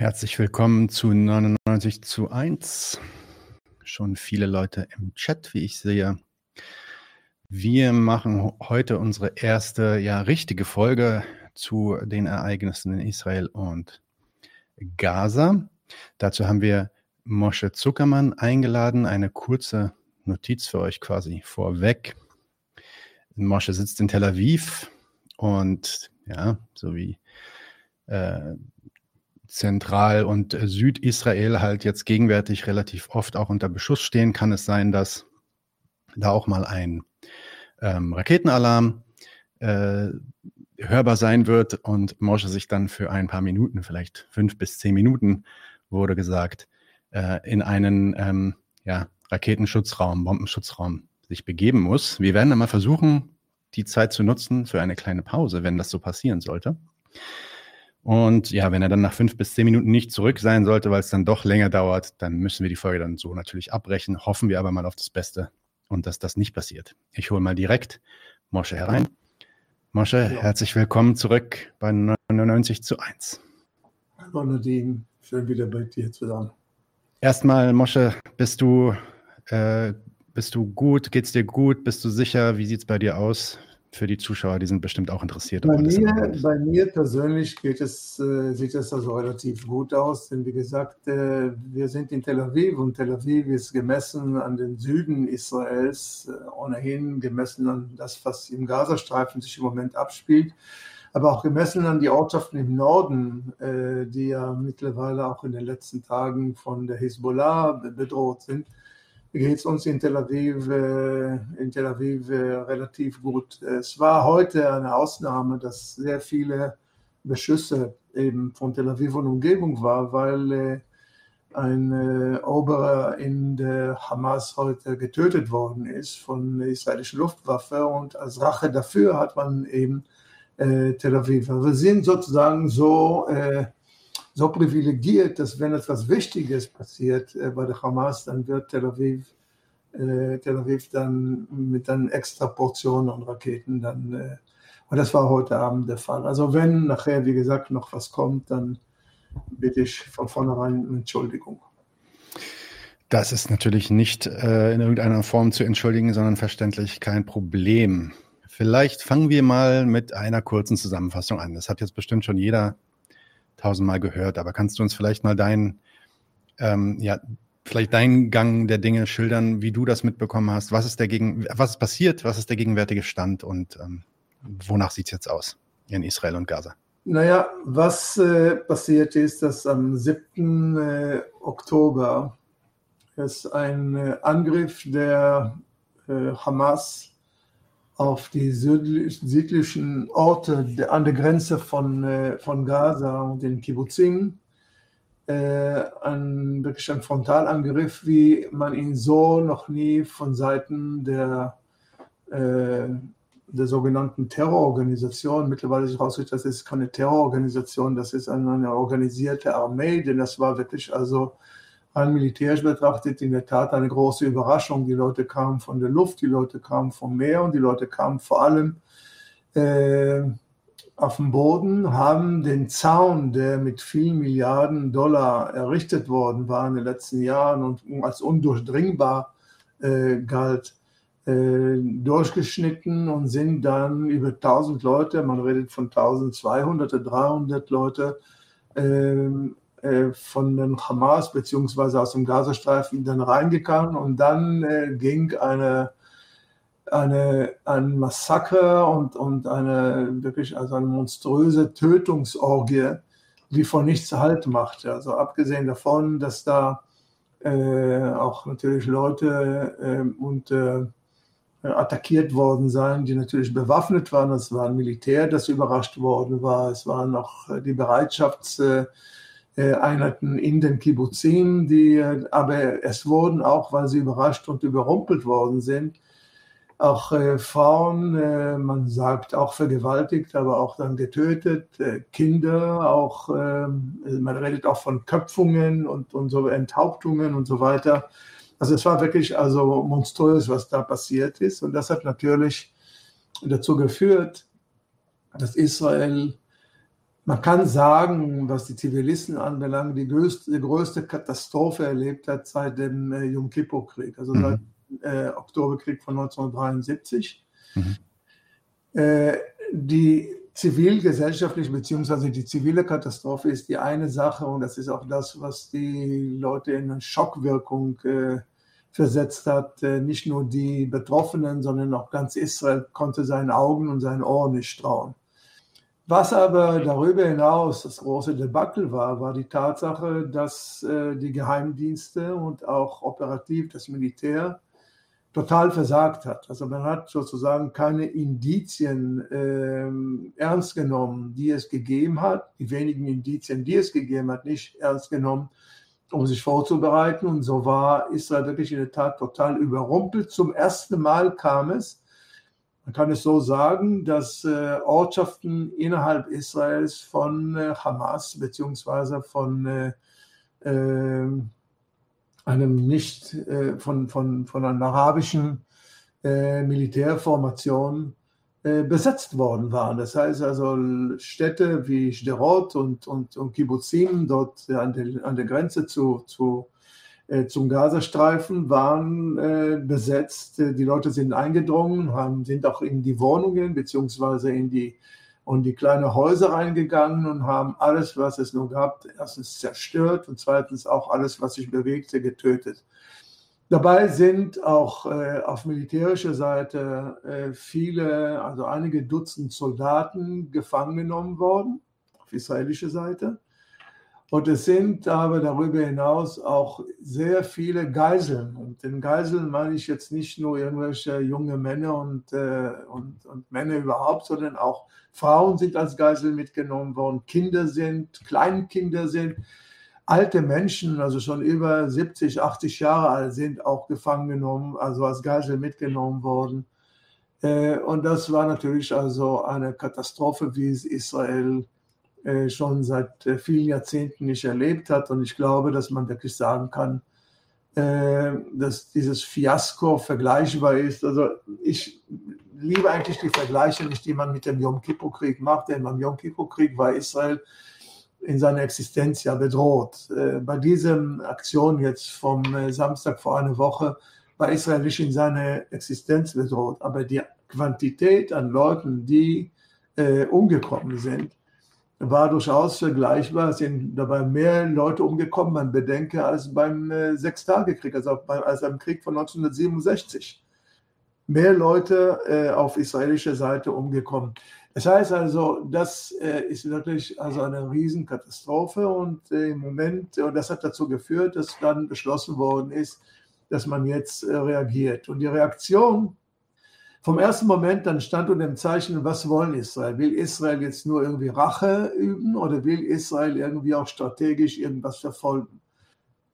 Herzlich willkommen zu 99 zu 1. Schon viele Leute im Chat, wie ich sehe. Wir machen heute unsere erste, ja, richtige Folge zu den Ereignissen in Israel und Gaza. Dazu haben wir Moshe Zuckermann eingeladen. Eine kurze Notiz für euch quasi vorweg. Moshe sitzt in Tel Aviv und ja, so wie äh, Zentral- und äh, Südisrael halt jetzt gegenwärtig relativ oft auch unter Beschuss stehen, kann es sein, dass da auch mal ein ähm, Raketenalarm äh, hörbar sein wird und Mosche sich dann für ein paar Minuten, vielleicht fünf bis zehn Minuten, wurde gesagt, äh, in einen ähm, ja, Raketenschutzraum, Bombenschutzraum sich begeben muss. Wir werden dann mal versuchen, die Zeit zu nutzen für eine kleine Pause, wenn das so passieren sollte. Und ja, wenn er dann nach fünf bis zehn Minuten nicht zurück sein sollte, weil es dann doch länger dauert, dann müssen wir die Folge dann so natürlich abbrechen. Hoffen wir aber mal auf das Beste und dass das nicht passiert. Ich hole mal direkt Mosche herein. Mosche, ja. herzlich willkommen zurück bei 99 zu 1. Hallo Nadine, schön wieder bei dir zu sein. Erstmal, Mosche, bist du, äh, bist du gut? Geht's dir gut? Bist du sicher? Wie sieht es bei dir aus? Für die Zuschauer, die sind bestimmt auch interessiert. Bei, mir, bei mir persönlich geht es, äh, sieht es also relativ gut aus, denn wie gesagt, äh, wir sind in Tel Aviv und Tel Aviv ist gemessen an den Süden Israels, äh, ohnehin gemessen an das, was im Gazastreifen sich im Moment abspielt, aber auch gemessen an die Ortschaften im Norden, äh, die ja mittlerweile auch in den letzten Tagen von der Hisbollah bedroht sind geht es uns in Tel Aviv, äh, in Tel Aviv äh, relativ gut. Es war heute eine Ausnahme, dass sehr viele Beschüsse eben von Tel Aviv und Umgebung war, weil äh, ein Oberer in der Hamas heute getötet worden ist von der israelischen Luftwaffe und als Rache dafür hat man eben Tel Aviv. Wir sind sozusagen so so privilegiert, dass wenn etwas Wichtiges passiert äh, bei der Hamas, dann wird Tel Aviv, äh, Tel Aviv dann mit dann extra Portionen und Raketen dann, äh, und das war heute Abend der Fall. Also wenn nachher, wie gesagt, noch was kommt, dann bitte ich von vornherein um Entschuldigung. Das ist natürlich nicht äh, in irgendeiner Form zu entschuldigen, sondern verständlich kein Problem. Vielleicht fangen wir mal mit einer kurzen Zusammenfassung an. Das hat jetzt bestimmt schon jeder tausendmal gehört, aber kannst du uns vielleicht mal deinen, ähm, ja, vielleicht deinen Gang der Dinge schildern, wie du das mitbekommen hast? Was ist der gegen, was ist passiert? Was ist der gegenwärtige Stand und ähm, wonach sieht es jetzt aus in Israel und Gaza? Naja, was äh, passiert ist, dass am 7. Äh, Oktober es ein äh, Angriff der äh, Hamas auf die südlichen Orte an der Grenze von, äh, von Gaza und den Kibbuzim. Äh, ein, wirklich ein Frontalangriff, wie man ihn so noch nie von Seiten der, äh, der sogenannten Terrororganisation, mittlerweile ist herausgestellt, das ist keine Terrororganisation, das ist eine, eine organisierte Armee, denn das war wirklich also rein militärisch betrachtet in der Tat eine große Überraschung. Die Leute kamen von der Luft, die Leute kamen vom Meer und die Leute kamen vor allem äh, auf dem Boden, haben den Zaun, der mit vielen Milliarden Dollar errichtet worden war in den letzten Jahren und als undurchdringbar äh, galt, äh, durchgeschnitten und sind dann über 1000 Leute, man redet von 1200, 300 Leute, ähm, äh, von den Hamas beziehungsweise aus dem Gazastreifen dann reingegangen und dann äh, ging eine, eine, ein Massaker und, und eine wirklich also eine monströse Tötungsorgie, die von nichts Halt machte. Also abgesehen davon, dass da äh, auch natürlich Leute äh, und äh, attackiert worden seien, die natürlich bewaffnet waren. Es war ein Militär, das überrascht worden war. Es waren auch die Bereitschafts- Einheiten in den Kibbuzim, die, äh, aber es wurden auch, weil sie überrascht und überrumpelt worden sind, auch äh, Frauen, äh, man sagt auch vergewaltigt, aber auch dann getötet, äh, Kinder, auch, ähm, man redet auch von Köpfungen und, und so Enthauptungen und so weiter. Also es war wirklich also monströs, was da passiert ist. Und das hat natürlich dazu geführt, dass Israel man kann sagen, was die Zivilisten anbelangt, die größte, die größte Katastrophe erlebt hat seit dem äh, Yom Kippur-Krieg, also mhm. seit äh, Oktoberkrieg von 1973. Mhm. Äh, die zivilgesellschaftliche beziehungsweise die zivile Katastrophe ist die eine Sache und das ist auch das, was die Leute in eine Schockwirkung äh, versetzt hat. Äh, nicht nur die Betroffenen, sondern auch ganz Israel konnte seinen Augen und seinen Ohren nicht trauen. Was aber darüber hinaus das große Debakel war, war die Tatsache, dass äh, die Geheimdienste und auch operativ das Militär total versagt hat. Also man hat sozusagen keine Indizien äh, ernst genommen, die es gegeben hat, die wenigen Indizien, die es gegeben hat, nicht ernst genommen, um sich vorzubereiten. Und so war Israel wirklich in der Tat total überrumpelt. Zum ersten Mal kam es, man kann es so sagen, dass äh, Ortschaften innerhalb Israels von äh, Hamas beziehungsweise von äh, ähm, einem nicht von, von, von einer arabischen Militärformation besetzt worden waren. Das heißt also Städte wie Sderot und, und, und Kibbutzim dort an der, an der Grenze zu, zu, zum Gazastreifen waren äh, besetzt. Die Leute sind eingedrungen, haben, sind auch in die Wohnungen beziehungsweise in die und die kleinen Häuser reingegangen und haben alles, was es nur gab, erstens zerstört und zweitens auch alles, was sich bewegte, getötet. Dabei sind auch äh, auf militärischer Seite äh, viele, also einige Dutzend Soldaten gefangen genommen worden, auf israelischer Seite. Und es sind aber darüber hinaus auch sehr viele Geiseln. Und den Geiseln meine ich jetzt nicht nur irgendwelche junge Männer und, äh, und, und Männer überhaupt, sondern auch Frauen sind als Geiseln mitgenommen worden, Kinder sind, Kleinkinder sind, alte Menschen, also schon über 70, 80 Jahre alt, sind auch gefangen genommen, also als Geisel mitgenommen worden. Äh, und das war natürlich also eine Katastrophe, wie es Israel äh, schon seit äh, vielen Jahrzehnten nicht erlebt hat. Und ich glaube, dass man wirklich sagen kann, äh, dass dieses Fiasko vergleichbar ist. Also ich liebe eigentlich die Vergleiche nicht, die man mit dem Yom Kippur-Krieg macht, denn beim Yom Kippur-Krieg war Israel in seiner Existenz ja bedroht. Bei dieser Aktion jetzt vom Samstag vor einer Woche war Israel nicht in seiner Existenz bedroht, aber die Quantität an Leuten, die umgekommen sind, war durchaus vergleichbar. Es sind dabei mehr Leute umgekommen, man bedenke, als beim äh, Sechstagekrieg, also beim, als beim Krieg von 1967. Mehr Leute äh, auf israelischer Seite umgekommen. Das heißt also, das äh, ist wirklich also eine Riesenkatastrophe und äh, im Moment, und das hat dazu geführt, dass dann beschlossen worden ist, dass man jetzt äh, reagiert. Und die Reaktion vom ersten Moment dann stand unter dem Zeichen, was wollen Israel? Will Israel jetzt nur irgendwie Rache üben oder will Israel irgendwie auch strategisch irgendwas verfolgen?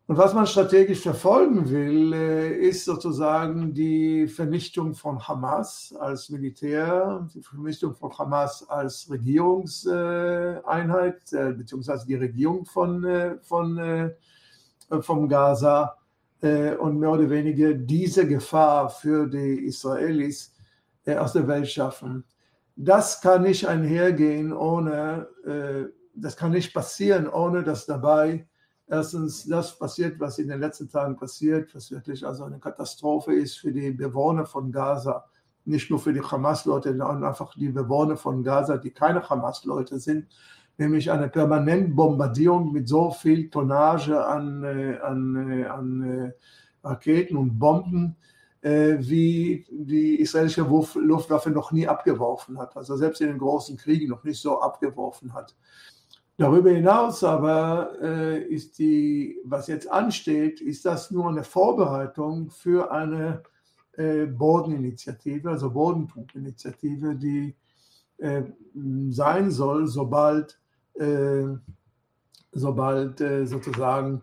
Und was man strategisch verfolgen will, äh, ist sozusagen die Vernichtung von Hamas als Militär, die Vernichtung von Hamas als Regierungseinheit, äh, beziehungsweise die Regierung von, äh, von, vom Gaza und mehr oder weniger diese Gefahr für die Israelis aus der Welt schaffen. Das kann nicht einhergehen ohne, äh, das kann nicht passieren, ohne dass dabei erstens das passiert, was in den letzten Tagen passiert, was wirklich also eine Katastrophe ist für die Bewohner von Gaza, nicht nur für die Hamas-Leute, sondern einfach die Bewohner von Gaza, die keine Hamas-Leute sind, nämlich eine permanente Bombardierung mit so viel Tonnage an, äh, an, an Raketen und Bomben, äh, wie die israelische Luftwaffe noch nie abgeworfen hat. Also selbst in den großen Kriegen noch nicht so abgeworfen hat. Darüber hinaus aber äh, ist die, was jetzt ansteht, ist das nur eine Vorbereitung für eine äh, Bodeninitiative, also Bodentruppinitiative, die äh, sein soll, sobald, äh, sobald äh, sozusagen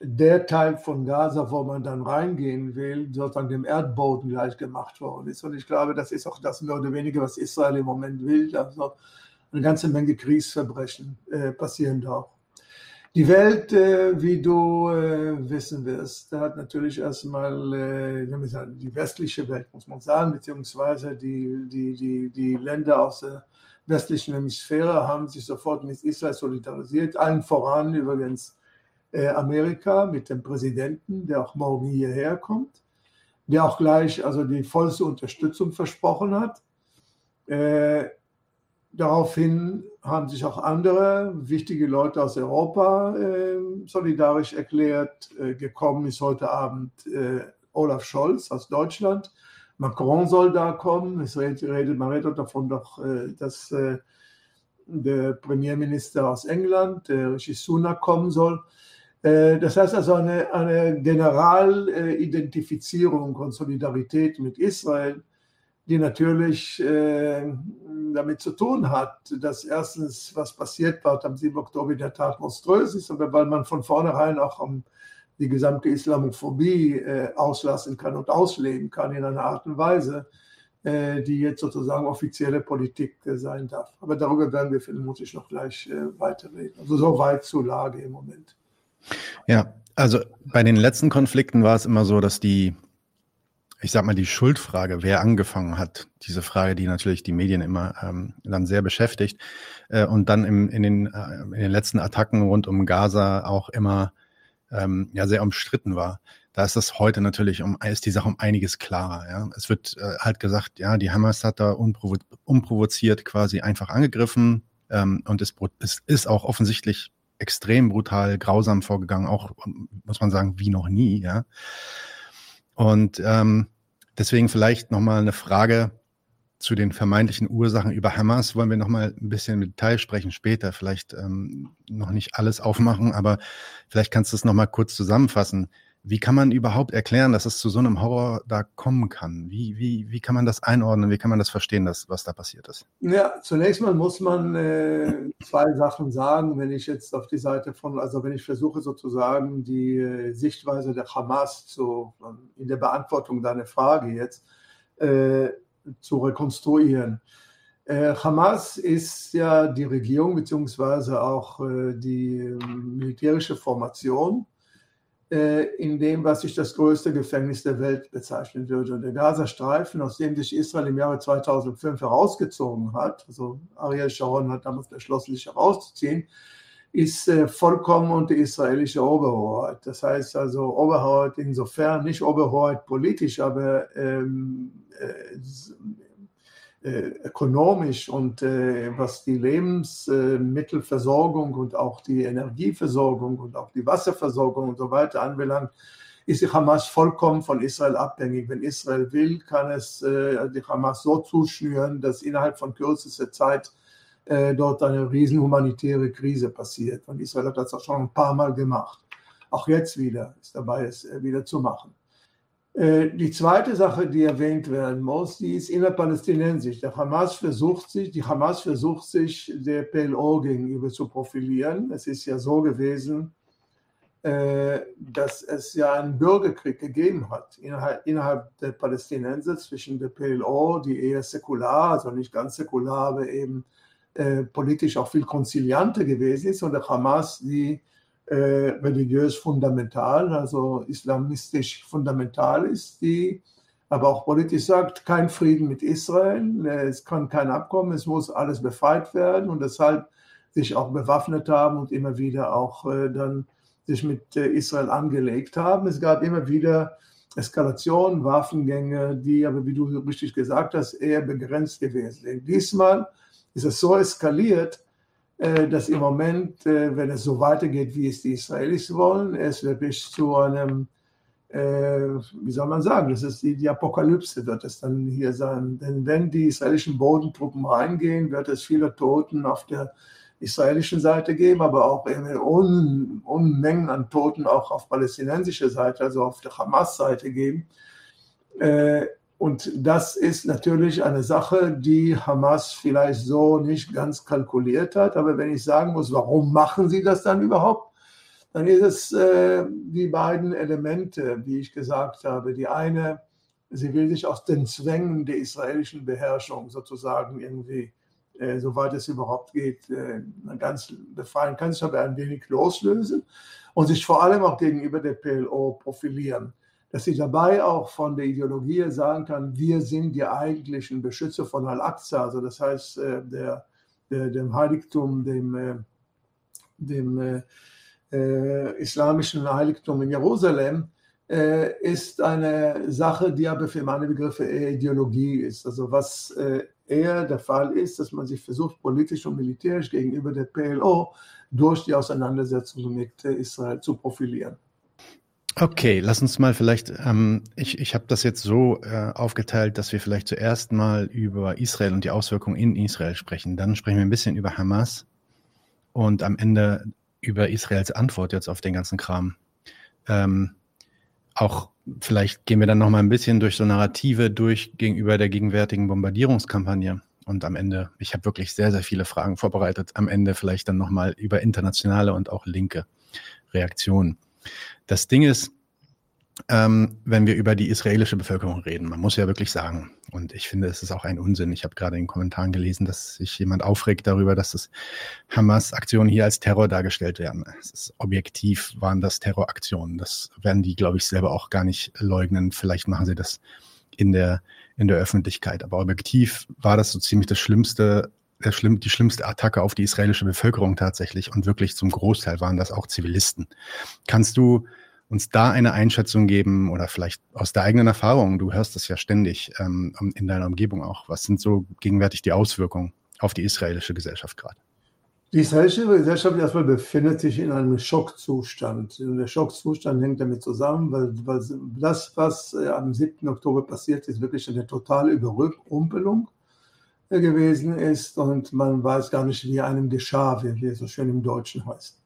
der Teil von Gaza, wo man dann reingehen will, sozusagen dem Erdboden gleich gemacht worden ist. Und ich glaube, das ist auch das mehr oder weniger, was Israel im Moment will. Also eine ganze Menge Kriegsverbrechen äh, passieren da auch. Die Welt, äh, wie du äh, wissen wirst, hat natürlich erstmal äh, die westliche Welt, muss man sagen, beziehungsweise die, die, die, die Länder aus der westlichen Hemisphäre haben sich sofort mit Israel solidarisiert, allen voran übrigens Amerika mit dem Präsidenten, der auch morgen hierher kommt, der auch gleich also die vollste Unterstützung versprochen hat. Äh, Daraufhin haben sich auch andere wichtige Leute aus Europa äh, solidarisch erklärt. Äh, gekommen ist heute Abend äh, Olaf Scholz aus Deutschland. Macron soll da kommen. Es redet, man redet davon doch, äh, dass äh, der Premierminister aus England, der Rishi Sunak, kommen soll. Äh, das heißt also eine, eine Generalidentifizierung und Solidarität mit Israel die natürlich äh, damit zu tun hat, dass erstens, was passiert war am 7. Oktober, der Tat monströs ist, aber weil man von vornherein auch die gesamte Islamophobie äh, auslassen kann und ausleben kann in einer Art und Weise, die jetzt sozusagen offizielle Politik sein darf. Aber darüber werden wir vermutlich noch gleich weiterreden. Also so weit zur Lage im Moment. Ja, also bei den letzten Konflikten war es immer so, dass die ich sag mal, die Schuldfrage, wer angefangen hat, diese Frage, die natürlich die Medien immer ähm, dann sehr beschäftigt äh, und dann im, in, den, äh, in den letzten Attacken rund um Gaza auch immer ähm, ja sehr umstritten war. Da ist das heute natürlich um ist die Sache um einiges klarer. Ja, es wird äh, halt gesagt, ja, die Hamas hat da unprovo unprovoziert quasi einfach angegriffen ähm, und es, es ist auch offensichtlich extrem brutal, grausam vorgegangen, auch muss man sagen wie noch nie. Ja. Und ähm, Deswegen vielleicht nochmal eine Frage zu den vermeintlichen Ursachen über Hamas. Wollen wir nochmal ein bisschen im Detail sprechen später. Vielleicht ähm, noch nicht alles aufmachen, aber vielleicht kannst du es nochmal kurz zusammenfassen. Wie kann man überhaupt erklären, dass es zu so einem Horror da kommen kann? Wie, wie, wie kann man das einordnen? Wie kann man das verstehen, dass, was da passiert ist? Ja, zunächst mal muss man äh, zwei Sachen sagen, wenn ich jetzt auf die Seite von, also wenn ich versuche sozusagen die äh, Sichtweise der Hamas zu, in der Beantwortung deiner Frage jetzt äh, zu rekonstruieren. Äh, Hamas ist ja die Regierung beziehungsweise auch äh, die militärische Formation in dem, was sich das größte Gefängnis der Welt bezeichnen würde. Und der Gazastreifen, aus dem sich Israel im Jahre 2005 herausgezogen hat, also Ariel Sharon hat damals beschlossen, sich herauszuziehen, ist äh, vollkommen unter israelischer Oberhoheit. Das heißt also Oberhoheit insofern, nicht Oberhoheit politisch, aber ähm, äh, äh, ökonomisch und äh, was die Lebensmittelversorgung und auch die Energieversorgung und auch die Wasserversorgung und so weiter anbelangt, ist die Hamas vollkommen von Israel abhängig. Wenn Israel will, kann es äh, die Hamas so zuschnüren, dass innerhalb von kürzester Zeit dort eine riesen humanitäre Krise passiert. Und Israel hat das auch schon ein paar Mal gemacht. Auch jetzt wieder ist dabei, es wieder zu machen. Äh, die zweite Sache, die erwähnt werden muss, die ist innerpalästinensisch. Der Hamas versucht sich, die Hamas versucht sich der PLO gegenüber zu profilieren. Es ist ja so gewesen, äh, dass es ja einen Bürgerkrieg gegeben hat innerhalb, der Palästinenser zwischen der PLO, die eher säkular, also nicht ganz säkular, aber eben äh, politisch auch viel konzilianter gewesen ist, und der Hamas, die äh, religiös fundamental, also islamistisch fundamental ist, die aber auch politisch sagt, kein Frieden mit Israel, äh, es kann kein Abkommen, es muss alles befreit werden und deshalb sich auch bewaffnet haben und immer wieder auch äh, dann sich mit äh, Israel angelegt haben. Es gab immer wieder Eskalationen, Waffengänge, die aber, wie du richtig gesagt hast, eher begrenzt gewesen sind. Diesmal ist es so eskaliert, dass im Moment, äh, wenn es so weitergeht, wie es die Israelis wollen, es wirklich zu einem, äh, wie soll man sagen, das ist die, die Apokalypse, wird es dann hier sein. Denn wenn die israelischen Bodentruppen reingehen, wird es viele Toten auf der israelischen Seite geben, aber auch Un Unmengen an Toten auch auf palästinensischer Seite, also auf der Hamas-Seite geben. Und das ist natürlich eine Sache, die Hamas vielleicht so nicht ganz kalkuliert hat. Aber wenn ich sagen muss, warum machen sie das dann überhaupt, dann ist es äh, die beiden Elemente, wie ich gesagt habe. Die eine, sie will sich aus den Zwängen der israelischen Beherrschung sozusagen irgendwie äh, soweit es überhaupt geht, äh, ganz befreien kann, sich aber ein wenig loslösen und sich vor allem auch gegenüber der PLO profilieren. Dass sie dabei auch von der Ideologie sagen kann, wir sind die eigentlichen Beschützer von Al-Aqsa, also das heißt äh, der, der, dem Heiligtum, dem, äh, dem äh, äh, islamischen Heiligtum in Jerusalem, äh, ist eine Sache, die aber für meine Begriffe eher Ideologie ist. Also was äh, eher der Fall ist, dass man sich versucht, politisch und militärisch gegenüber der PLO durch die Auseinandersetzung mit Israel zu profilieren. Okay, lass uns mal vielleicht, ähm, ich, ich habe das jetzt so äh, aufgeteilt, dass wir vielleicht zuerst mal über Israel und die Auswirkungen in Israel sprechen. Dann sprechen wir ein bisschen über Hamas und am Ende über Israels Antwort jetzt auf den ganzen Kram. Ähm, auch vielleicht gehen wir dann noch mal ein bisschen durch so Narrative durch gegenüber der gegenwärtigen Bombardierungskampagne. Und am Ende, ich habe wirklich sehr, sehr viele Fragen vorbereitet. Am Ende vielleicht dann noch mal über internationale und auch linke Reaktionen. Das Ding ist, ähm, wenn wir über die israelische Bevölkerung reden. Man muss ja wirklich sagen, und ich finde, es ist auch ein Unsinn. Ich habe gerade in den Kommentaren gelesen, dass sich jemand aufregt darüber, dass das Hamas-Aktionen hier als Terror dargestellt werden. Objektiv waren das Terroraktionen. Das werden die, glaube ich, selber auch gar nicht leugnen. Vielleicht machen sie das in der, in der Öffentlichkeit. Aber objektiv war das so ziemlich das Schlimmste, schlimm, die schlimmste Attacke auf die israelische Bevölkerung tatsächlich. Und wirklich zum Großteil waren das auch Zivilisten. Kannst du uns da eine Einschätzung geben oder vielleicht aus der eigenen Erfahrung, du hörst das ja ständig ähm, in deiner Umgebung auch, was sind so gegenwärtig die Auswirkungen auf die israelische Gesellschaft gerade? Die israelische Gesellschaft erstmal befindet sich in einem Schockzustand. Und der Schockzustand hängt damit zusammen, weil, weil das, was äh, am 7. Oktober passiert ist, wirklich eine totale Überrumpelung gewesen ist und man weiß gar nicht, wie einem geschah, wie es so schön im Deutschen heißt.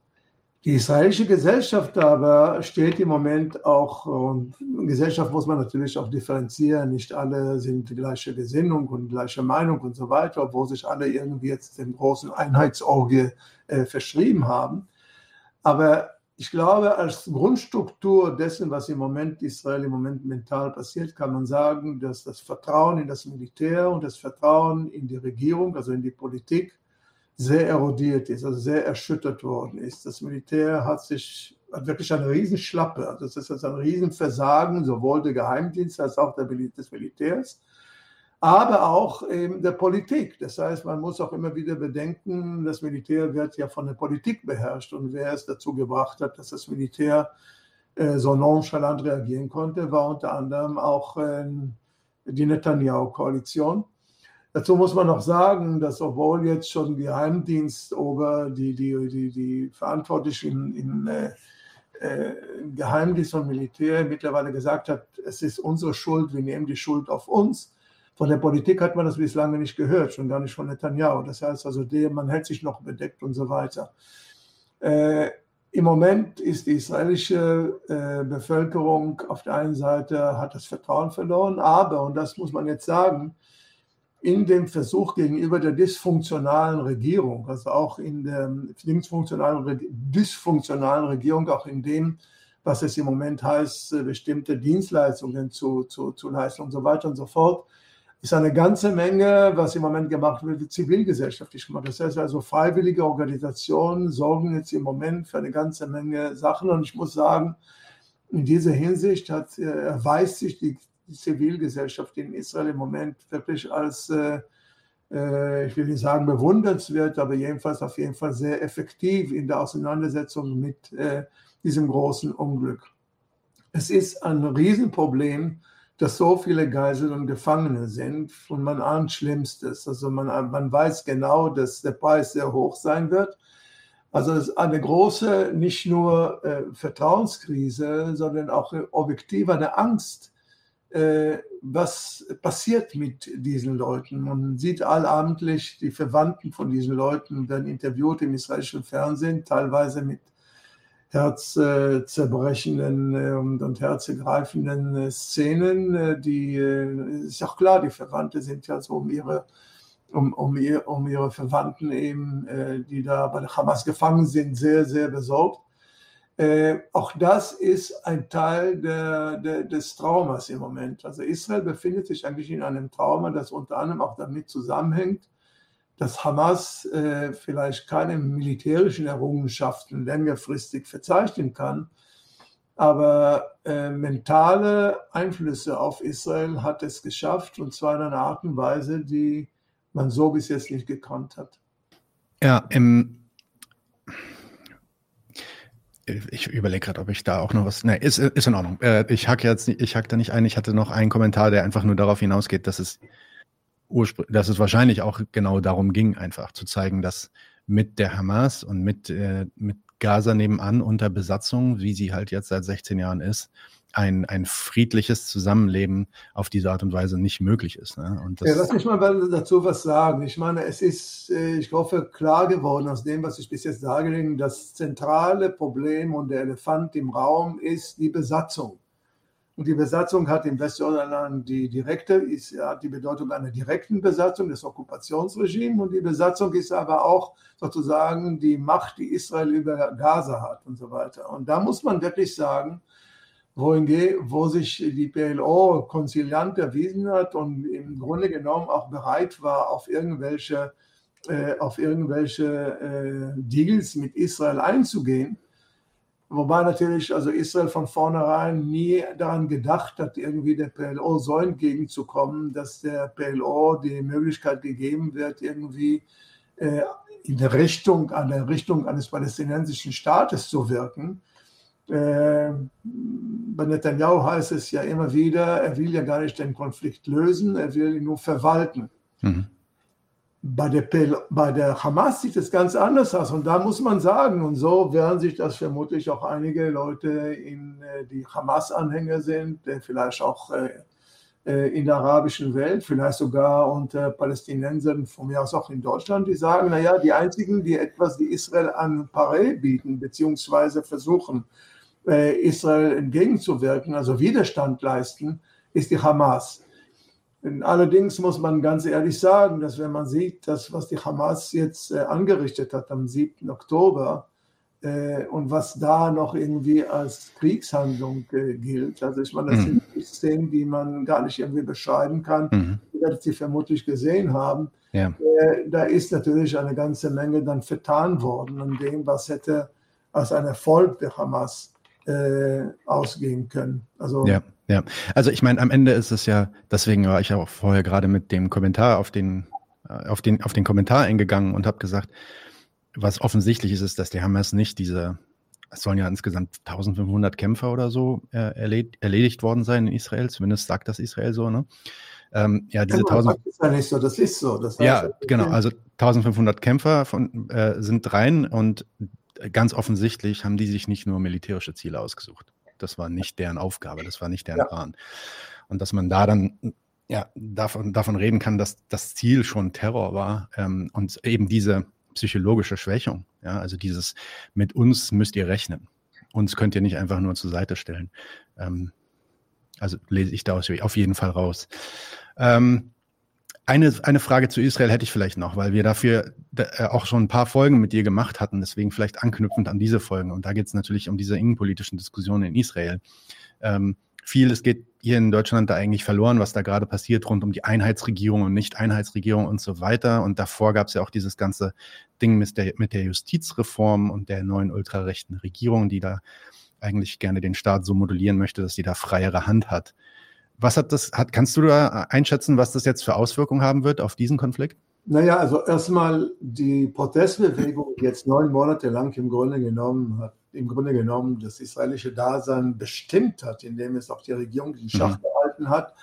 Die israelische Gesellschaft aber steht im Moment auch, und Gesellschaft muss man natürlich auch differenzieren, nicht alle sind gleiche Gesinnung und gleiche Meinung und so weiter, obwohl sich alle irgendwie jetzt dem großen Einheitsorgie äh, verschrieben haben. Aber ich glaube, als Grundstruktur dessen, was im Moment Israel im Moment mental passiert, kann man sagen, dass das Vertrauen in das Militär und das Vertrauen in die Regierung, also in die Politik, sehr erodiert ist, also sehr erschüttert worden ist. Das Militär hat sich hat wirklich eine Riesenschlappe. Also das ist also ein Riesenversagen, sowohl der Geheimdienste als auch des Militärs, aber auch eben der Politik. Das heißt, man muss auch immer wieder bedenken, das Militär wird ja von der Politik beherrscht und wer es dazu gebracht hat, dass das Militär äh, so nonchalant reagieren konnte, war unter anderem auch äh, die Netanyahu-Koalition. Dazu muss man noch sagen, dass obwohl jetzt schon Geheimdienst oder die, die, die, die Verantwortlichen im äh, äh, Geheimdienst und Militär mittlerweile gesagt hat, es ist unsere Schuld, wir nehmen die Schuld auf uns. Von der Politik hat man das bislang nicht gehört, schon gar nicht von Netanyahu. Das heißt also, der, man hält sich noch bedeckt und so weiter. Äh, Im Moment ist die israelische äh, Bevölkerung auf der einen Seite hat das Vertrauen verloren, aber, und das muss man jetzt sagen, in dem Versuch gegenüber der dysfunktionalen Regierung, also auch in der dysfunktionalen, dysfunktionalen Regierung, auch in dem, was es im Moment heißt, äh, bestimmte Dienstleistungen zu, zu, zu leisten und so weiter und so fort, ist eine ganze Menge, was im Moment gemacht wird, zivilgesellschaftlich gemacht. Das heißt also, freiwillige Organisationen sorgen jetzt im Moment für eine ganze Menge Sachen. Und ich muss sagen, in dieser Hinsicht hat, äh, erweist sich die Zivilgesellschaft in Israel im Moment wirklich als, äh, äh, ich will nicht sagen bewundernswert, aber jedenfalls auf jeden Fall sehr effektiv in der Auseinandersetzung mit äh, diesem großen Unglück. Es ist ein Riesenproblem, dass so viele Geiseln und Gefangene sind und man ahnt Schlimmstes. Also man, man weiß genau, dass der Preis sehr hoch sein wird. Also es ist eine große, nicht nur äh, Vertrauenskrise, sondern auch objektiv eine Angst äh, was passiert mit diesen Leuten. Man sieht allabendlich, die Verwandten von diesen Leuten werden interviewt im israelischen Fernsehen, teilweise mit herzzerbrechenden äh, und herzergreifenden äh, Szenen. Die ist auch klar, die Verwandte sind ja so um ihre um, um, ihr, um ihre Verwandten eben, die da bei der Hamas gefangen sind, sehr, sehr besorgt. Äh, auch das ist ein Teil der, der, des Traumas im Moment. Also Israel befindet sich eigentlich in einem Trauma, das unter anderem auch damit zusammenhängt, dass Hamas äh, vielleicht keine militärischen Errungenschaften längerfristig verzeichnen kann, aber äh, mentale Einflüsse auf Israel hat es geschafft und zwar in einer Art und Weise, die man so bis jetzt nicht gekannt hat. Ja, im, ich überlege gerade, ob ich da auch noch was. Ne, ist, ist in Ordnung. Äh, ich hack jetzt, ich hack da nicht ein. Ich hatte noch einen Kommentar, der einfach nur darauf hinausgeht, dass es dass es wahrscheinlich auch genau darum ging, einfach zu zeigen, dass mit der Hamas und mit, äh, mit Gaza nebenan unter Besatzung, wie sie halt jetzt seit 16 Jahren ist, ein, ein friedliches Zusammenleben auf diese Art und Weise nicht möglich ist. Ne? Ja, lass mich mal dazu was sagen. Ich meine, es ist, äh, ich hoffe, klar geworden aus dem, was ich bis jetzt habe, das zentrale Problem und der Elefant im Raum ist die Besatzung. Und die Besatzung hat im Westjordanland die direkte, ist, hat die Bedeutung einer direkten Besatzung des Okkupationsregimes und die Besatzung ist aber auch sozusagen die Macht, die Israel über Gaza hat und so weiter. Und da muss man wirklich sagen, wo sich die PLO konziliant erwiesen hat und im Grunde genommen auch bereit war, auf irgendwelche, äh, auf irgendwelche äh, Deals mit Israel einzugehen, Wobei natürlich also Israel von vornherein nie daran gedacht hat, irgendwie der PLO so entgegenzukommen, dass der PLO die Möglichkeit gegeben wird, irgendwie äh, in der Richtung, an der Richtung eines palästinensischen Staates zu wirken. Äh, bei Netanyahu heißt es ja immer wieder, er will ja gar nicht den Konflikt lösen, er will ihn nur verwalten. Mhm. Bei der, bei der Hamas sieht es ganz anders aus und da muss man sagen, und so werden sich das vermutlich auch einige Leute, in, äh, die Hamas-Anhänger sind, vielleicht auch äh, äh, in der arabischen Welt, vielleicht sogar unter Palästinensern, von mir aus auch in Deutschland, die sagen, naja, die einzigen, die etwas die Israel an Paré bieten, beziehungsweise versuchen, Israel entgegenzuwirken, also Widerstand leisten, ist die Hamas. Allerdings muss man ganz ehrlich sagen, dass wenn man sieht, dass was die Hamas jetzt äh, angerichtet hat am 7. Oktober äh, und was da noch irgendwie als Kriegshandlung äh, gilt, also ich meine, das mhm. sind Szenen, die man gar nicht irgendwie beschreiben kann. Mhm. Ihr werdet sie vermutlich gesehen haben. Ja. Äh, da ist natürlich eine ganze Menge dann vertan worden an dem, was hätte als ein Erfolg der Hamas äh, ausgehen können. Also ja. Ja, also ich meine, am Ende ist es ja, deswegen war ich auch vorher gerade mit dem Kommentar auf den, äh, auf den, auf den Kommentar eingegangen und habe gesagt, was offensichtlich ist, ist, dass die Hamas nicht diese, es sollen ja insgesamt 1500 Kämpfer oder so äh, erledigt, erledigt worden sein in Israel, zumindest sagt das Israel so, ne? Ähm, ja, diese 1000. Das ist ja nicht so, das ist so. Das heißt, ja, genau. Also 1500 Kämpfer von, äh, sind rein und ganz offensichtlich haben die sich nicht nur militärische Ziele ausgesucht. Das war nicht deren Aufgabe, das war nicht deren ja. Plan. Und dass man da dann ja, davon, davon reden kann, dass das Ziel schon Terror war ähm, und eben diese psychologische Schwächung, ja, also dieses mit uns müsst ihr rechnen. Uns könnt ihr nicht einfach nur zur Seite stellen. Ähm, also lese ich da auf jeden Fall raus. Ähm, eine, eine Frage zu Israel hätte ich vielleicht noch, weil wir dafür äh, auch schon ein paar Folgen mit dir gemacht hatten, deswegen vielleicht anknüpfend an diese Folgen. Und da geht es natürlich um diese innenpolitischen Diskussionen in Israel. Ähm, vieles geht hier in Deutschland da eigentlich verloren, was da gerade passiert rund um die Einheitsregierung und Nicht-Einheitsregierung und so weiter. Und davor gab es ja auch dieses ganze Ding mit der, mit der Justizreform und der neuen ultrarechten Regierung, die da eigentlich gerne den Staat so modulieren möchte, dass sie da freiere Hand hat. Was hat das, hat, kannst du da einschätzen, was das jetzt für Auswirkungen haben wird auf diesen Konflikt? Naja, also erstmal die Protestbewegung, die jetzt neun Monate lang im Grunde genommen hat, im Grunde genommen das israelische Dasein bestimmt hat, indem es auch die Regierung in Schach mhm. gehalten hat.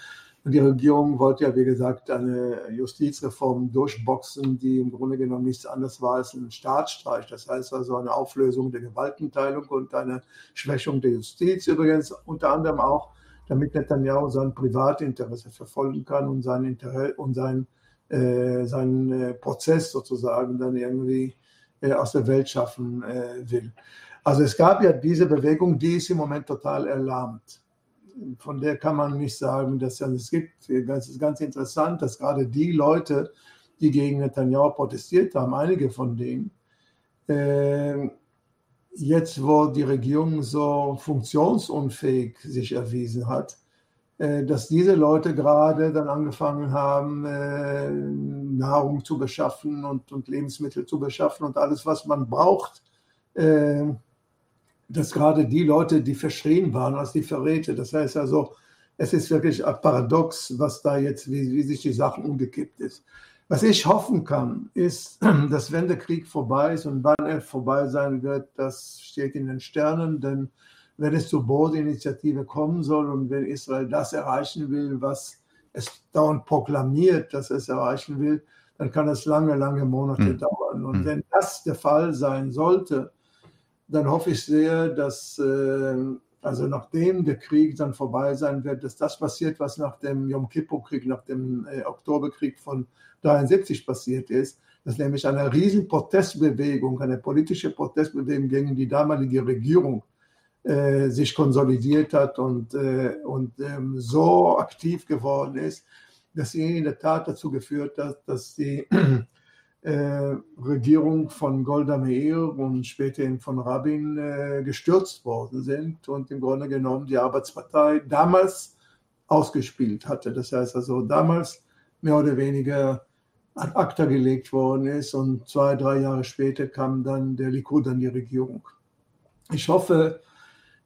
Und die Regierung wollte ja, wie gesagt, eine Justizreform durchboxen, die im Grunde genommen nichts anderes war als ein Staatsstreich. Das heißt also eine Auflösung der Gewaltenteilung und eine Schwächung der Justiz. Übrigens unter anderem auch damit Netanyahu sein Privatinteresse verfolgen kann und sein, Interesse, und sein, äh, seinen äh, Prozess sozusagen dann irgendwie äh, aus der Welt schaffen äh, will. Also es gab ja diese Bewegung, die ist im Moment total erlahmt. Von der kann man nicht sagen, dass ja, es gibt, es ist ganz interessant, dass gerade die Leute, die gegen Netanyahu protestiert haben, einige von denen, äh, jetzt, wo die Regierung so funktionsunfähig sich erwiesen hat, äh, dass diese Leute gerade dann angefangen haben, äh, Nahrung zu beschaffen und, und Lebensmittel zu beschaffen und alles, was man braucht, äh, dass gerade die Leute, die verschrien waren als die Verräter, das heißt also, es ist wirklich paradox, was da jetzt, wie, wie sich die Sachen umgekippt ist. Was ich hoffen kann, ist, dass wenn der Krieg vorbei ist und wann er vorbei sein wird, das steht in den Sternen, denn wenn es zur Bodinitiative kommen soll und wenn Israel das erreichen will, was es dauernd proklamiert, dass es erreichen will, dann kann es lange, lange Monate mhm. dauern. Und mhm. wenn das der Fall sein sollte, dann hoffe ich sehr, dass äh, also nachdem der Krieg dann vorbei sein wird, dass das passiert, was nach dem Yom Kippur-Krieg, nach dem äh, Oktoberkrieg von 73 passiert ist, dass nämlich eine riesen Protestbewegung, eine politische Protestbewegung gegen die damalige Regierung äh, sich konsolidiert hat und, äh, und ähm, so aktiv geworden ist, dass sie in der Tat dazu geführt hat, dass äh, Regierung von Golda Meir und später von Rabin äh, gestürzt worden sind und im Grunde genommen die Arbeitspartei damals ausgespielt hatte. Das heißt also damals mehr oder weniger ad acta gelegt worden ist und zwei, drei Jahre später kam dann der Likud an die Regierung. Ich hoffe,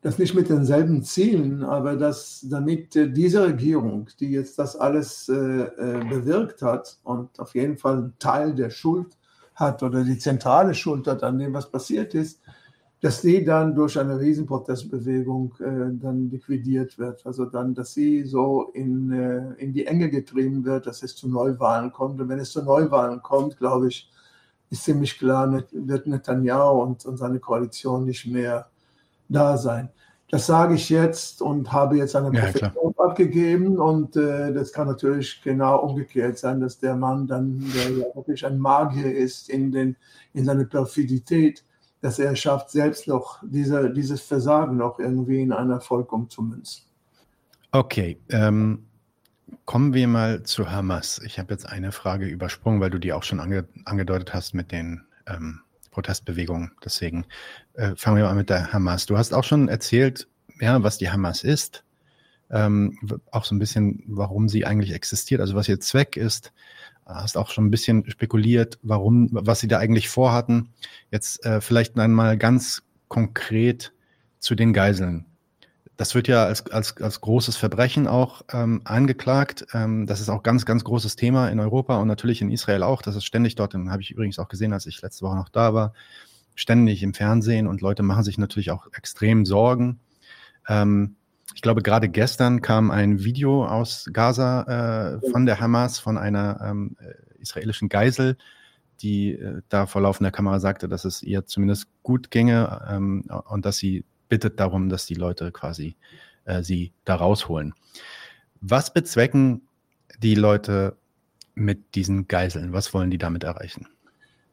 das nicht mit denselben Zielen, aber dass damit äh, diese Regierung, die jetzt das alles äh, äh, bewirkt hat und auf jeden Fall einen Teil der Schuld hat oder die zentrale Schuld hat an dem, was passiert ist, dass die dann durch eine Riesenprotestbewegung äh, dann liquidiert wird. Also dann, dass sie so in, äh, in die Enge getrieben wird, dass es zu Neuwahlen kommt. Und wenn es zu Neuwahlen kommt, glaube ich, ist ziemlich klar, wird Netanyahu und, und seine Koalition nicht mehr da sein. Das sage ich jetzt und habe jetzt eine Profession ja, abgegeben und äh, das kann natürlich genau umgekehrt sein, dass der Mann dann, der ja wirklich ein Magier ist in, den, in seiner Perfidität, dass er schafft, selbst noch diese, dieses Versagen noch irgendwie in einen Erfolg umzumünzen. Okay, ähm, kommen wir mal zu Hamas. Ich habe jetzt eine Frage übersprungen, weil du die auch schon ange angedeutet hast mit den ähm, Protestbewegung. Deswegen äh, fangen wir mal mit der Hamas. Du hast auch schon erzählt, ja, was die Hamas ist, ähm, auch so ein bisschen, warum sie eigentlich existiert, also was ihr Zweck ist. Hast auch schon ein bisschen spekuliert, warum, was sie da eigentlich vorhatten. Jetzt äh, vielleicht einmal ganz konkret zu den Geiseln. Das wird ja als, als, als großes Verbrechen auch ähm, angeklagt. Ähm, das ist auch ganz, ganz großes Thema in Europa und natürlich in Israel auch. Das ist ständig dort, habe ich übrigens auch gesehen, als ich letzte Woche noch da war, ständig im Fernsehen und Leute machen sich natürlich auch extrem Sorgen. Ähm, ich glaube, gerade gestern kam ein Video aus Gaza äh, von der Hamas, von einer ähm, äh, israelischen Geisel, die äh, da vor laufender Kamera sagte, dass es ihr zumindest gut ginge ähm, und dass sie bittet darum, dass die Leute quasi äh, sie da rausholen. Was bezwecken die Leute mit diesen Geiseln? Was wollen die damit erreichen?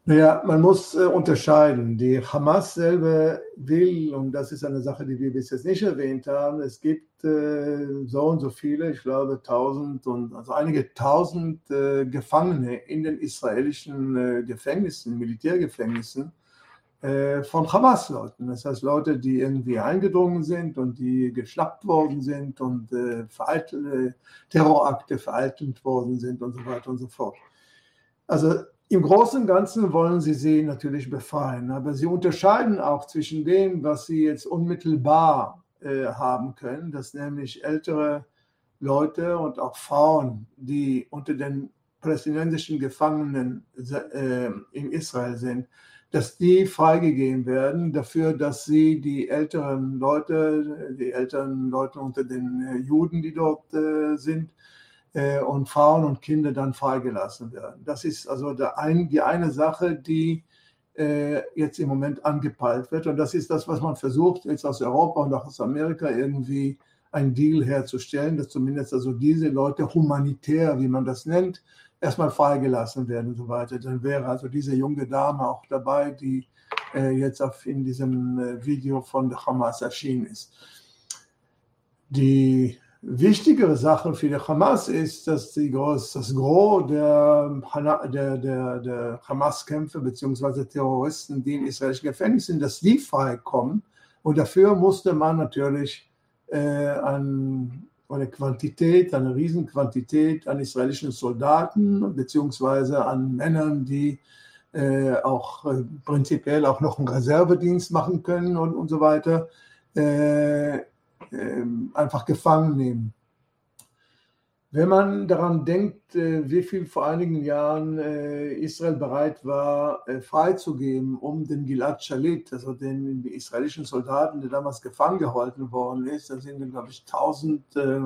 Naja, man muss äh, unterscheiden. Die Hamas selber will, und das ist eine Sache, die wir bis jetzt nicht erwähnt haben, es gibt äh, so und so viele, ich glaube tausend und also einige tausend äh, Gefangene in den israelischen äh, Gefängnissen, Militärgefängnissen, von Hamas-Leuten. Das heißt Leute, die irgendwie eingedrungen sind und die geschnappt worden sind und äh, vereitel, Terrorakte vereitelt worden sind und so weiter und so fort. Also im Großen und Ganzen wollen sie sie natürlich befreien, aber sie unterscheiden auch zwischen dem, was sie jetzt unmittelbar äh, haben können, dass nämlich ältere Leute und auch Frauen, die unter den palästinensischen Gefangenen äh, in Israel sind, dass die freigegeben werden dafür, dass sie die älteren Leute, die älteren Leute unter den äh, Juden, die dort äh, sind, äh, und Frauen und Kinder dann freigelassen werden. Das ist also ein, die eine Sache, die jetzt im Moment angepeilt wird. Und das ist das, was man versucht, jetzt aus Europa und auch aus Amerika irgendwie einen Deal herzustellen, dass zumindest also diese Leute humanitär, wie man das nennt, erstmal freigelassen werden und so weiter. Dann wäre also diese junge Dame auch dabei, die äh, jetzt auf, in diesem äh, Video von der Hamas erschienen ist. Die wichtigere Sache für die Hamas ist, dass die Groß, das Gros der, der, der, der Hamas-Kämpfer bzw. Terroristen, die in israelischen Gefängnissen sind, dass die freikommen. Und dafür musste man natürlich äh, ein eine Quantität, eine Riesenquantität an israelischen Soldaten beziehungsweise an Männern, die äh, auch äh, prinzipiell auch noch einen Reservedienst machen können und, und so weiter, äh, ähm, einfach gefangen nehmen. Wenn man daran denkt, äh, wie viel vor einigen Jahren äh, Israel bereit war, äh, freizugeben, um den Gilad Shalit, also den israelischen Soldaten, der damals gefangen gehalten worden ist, da sind, glaube ich, 1000,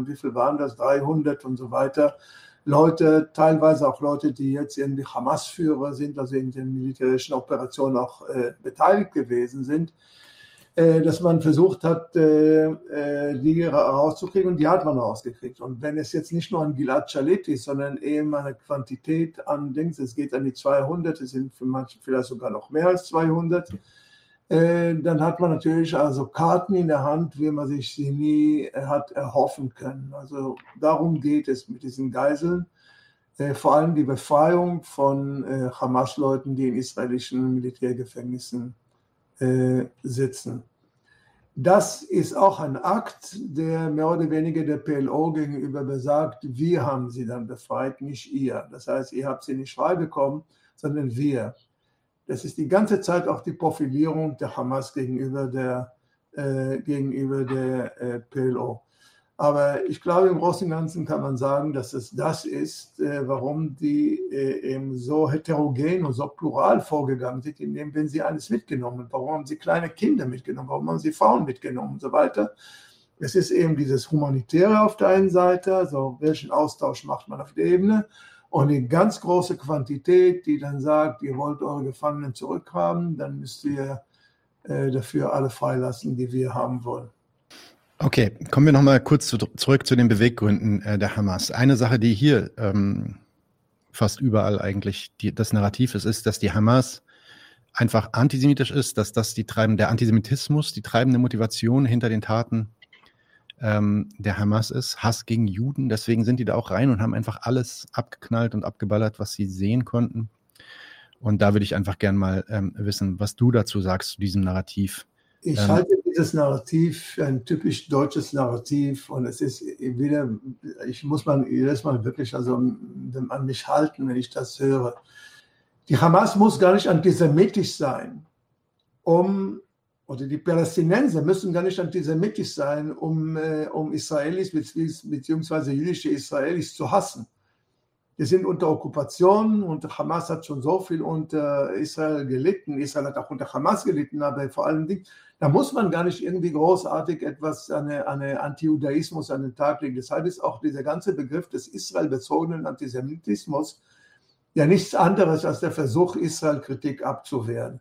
wie viel waren das, 300 und so weiter, Leute, teilweise auch Leute, die jetzt irgendwie Hamas-Führer sind, also in den militärischen Operationen auch beteiligt gewesen sind, dass man versucht hat, äh, äh, die rauszukriegen und die hat man rausgekriegt. Und wenn es jetzt nicht nur ein Gilad Shalit ist, sondern eben eine Quantität an Dings, es geht an die 200, es sind für manche vielleicht sogar noch mehr als 200, dann hat man natürlich also Karten in der Hand, wie man sich sie nie hat erhoffen können. Also darum geht es mit diesen Geiseln. Vor allem die Befreiung von Hamas-Leuten, die in israelischen Militärgefängnissen sitzen. Das ist auch ein Akt, der mehr oder weniger der PLO gegenüber besagt, wir haben sie dann befreit, nicht ihr. Das heißt, ihr habt sie nicht frei bekommen, sondern wir. Das ist die ganze Zeit auch die Profilierung der Hamas gegenüber der, äh, gegenüber der äh, PLO. Aber ich glaube, im Großen und Ganzen kann man sagen, dass es das ist, äh, warum die äh, eben so heterogen und so plural vorgegangen sind, indem wenn sie alles mitgenommen, warum haben sie kleine Kinder mitgenommen, warum haben sie Frauen mitgenommen und so weiter. Es ist eben dieses Humanitäre auf der einen Seite, also welchen Austausch macht man auf der Ebene, und die ganz große Quantität, die dann sagt, ihr wollt eure Gefangenen zurückhaben, dann müsst ihr äh, dafür alle freilassen, die wir haben wollen. Okay, kommen wir nochmal kurz zu, zurück zu den Beweggründen äh, der Hamas. Eine Sache, die hier ähm, fast überall eigentlich die, das Narrativ ist, ist, dass die Hamas einfach antisemitisch ist, dass das die treiben, der Antisemitismus, die treibende Motivation hinter den Taten ähm, der Hamas ist, Hass gegen Juden. Deswegen sind die da auch rein und haben einfach alles abgeknallt und abgeballert, was sie sehen konnten. Und da würde ich einfach gern mal ähm, wissen, was du dazu sagst zu diesem Narrativ. Ich ähm, halte dieses Narrativ für ein typisch deutsches Narrativ und es ist wieder, ich muss man jedes Mal wirklich also an mich halten, wenn ich das höre. Die Hamas muss gar nicht antisemitisch sein, um, oder die Palästinenser müssen gar nicht antisemitisch sein, um, äh, um Israelis bzw. jüdische Israelis zu hassen. Wir sind unter Okkupation und Hamas hat schon so viel unter Israel gelitten. Israel hat auch unter Hamas gelitten, aber vor allen Dingen da muss man gar nicht irgendwie großartig etwas, eine, eine Anti-Judaismus an den Tag legen. Deshalb ist auch dieser ganze Begriff des Israel-bezogenen Antisemitismus ja nichts anderes als der Versuch, Israel-Kritik abzuwehren.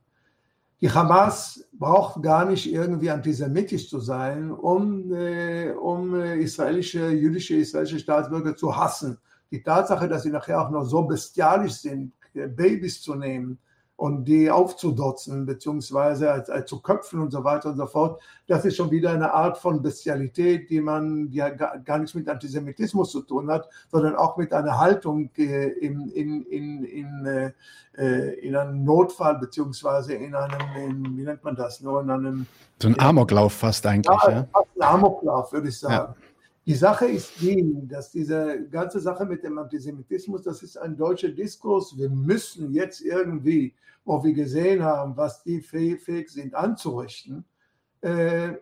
Die Hamas braucht gar nicht irgendwie antisemitisch zu sein, um, äh, um israelische, jüdische, israelische Staatsbürger zu hassen. Die Tatsache, dass sie nachher auch noch so bestialisch sind, Babys zu nehmen, und die aufzudotzen, beziehungsweise zu köpfen und so weiter und so fort. Das ist schon wieder eine Art von Bestialität, die man ja gar, nichts mit Antisemitismus zu tun hat, sondern auch mit einer Haltung in, in, in, in, äh, äh, in einem Notfall, beziehungsweise in einem, in, wie nennt man das, nur in einem... So ein Amoklauf fast eigentlich, ja? ja? Fast ein Amoklauf, würde ich sagen. Ja. Die Sache ist die, dass diese ganze Sache mit dem Antisemitismus, das ist ein deutscher Diskurs. Wir müssen jetzt irgendwie wo wir gesehen haben, was die fähig sind anzurichten, äh,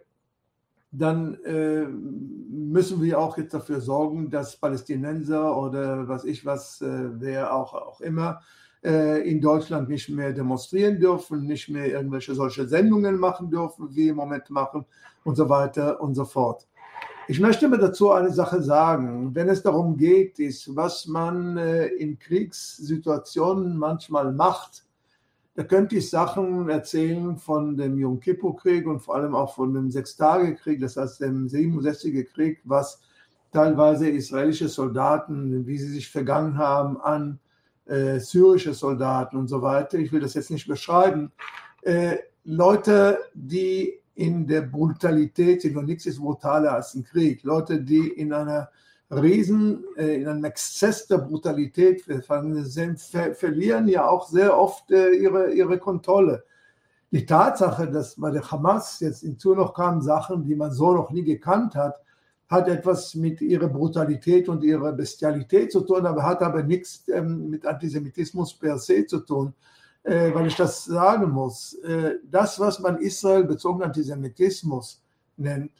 dann äh, müssen wir auch jetzt dafür sorgen, dass Palästinenser oder was ich was, äh, wer auch, auch immer, in Deutschland nicht mehr demonstrieren dürfen, nicht mehr irgendwelche solche Sendungen machen dürfen, wie im Moment machen und so weiter und so fort. Ich möchte mir dazu eine Sache sagen. Wenn es darum geht, ist, was man äh, in Kriegssituationen manchmal macht, da könnte ich Sachen erzählen von dem Yom Kippur-Krieg und vor allem auch von dem Sechstagekrieg, das heißt dem 67. Krieg, was teilweise israelische Soldaten, wie sie sich vergangen haben an äh, syrische Soldaten und so weiter. Ich will das jetzt nicht beschreiben. Äh, Leute, die in der Brutalität sind und nichts ist brutaler als ein Krieg. Leute, die in einer Riesen äh, in einem Exzess der Brutalität sind, ver verlieren ja auch sehr oft äh, ihre, ihre Kontrolle. Die Tatsache, dass bei der Hamas jetzt hinzu noch kamen Sachen, die man so noch nie gekannt hat, hat etwas mit ihrer Brutalität und ihrer Bestialität zu tun, aber hat aber nichts ähm, mit Antisemitismus per se zu tun, äh, weil ich das sagen muss. Äh, das, was man Israel bezogen Antisemitismus nennt,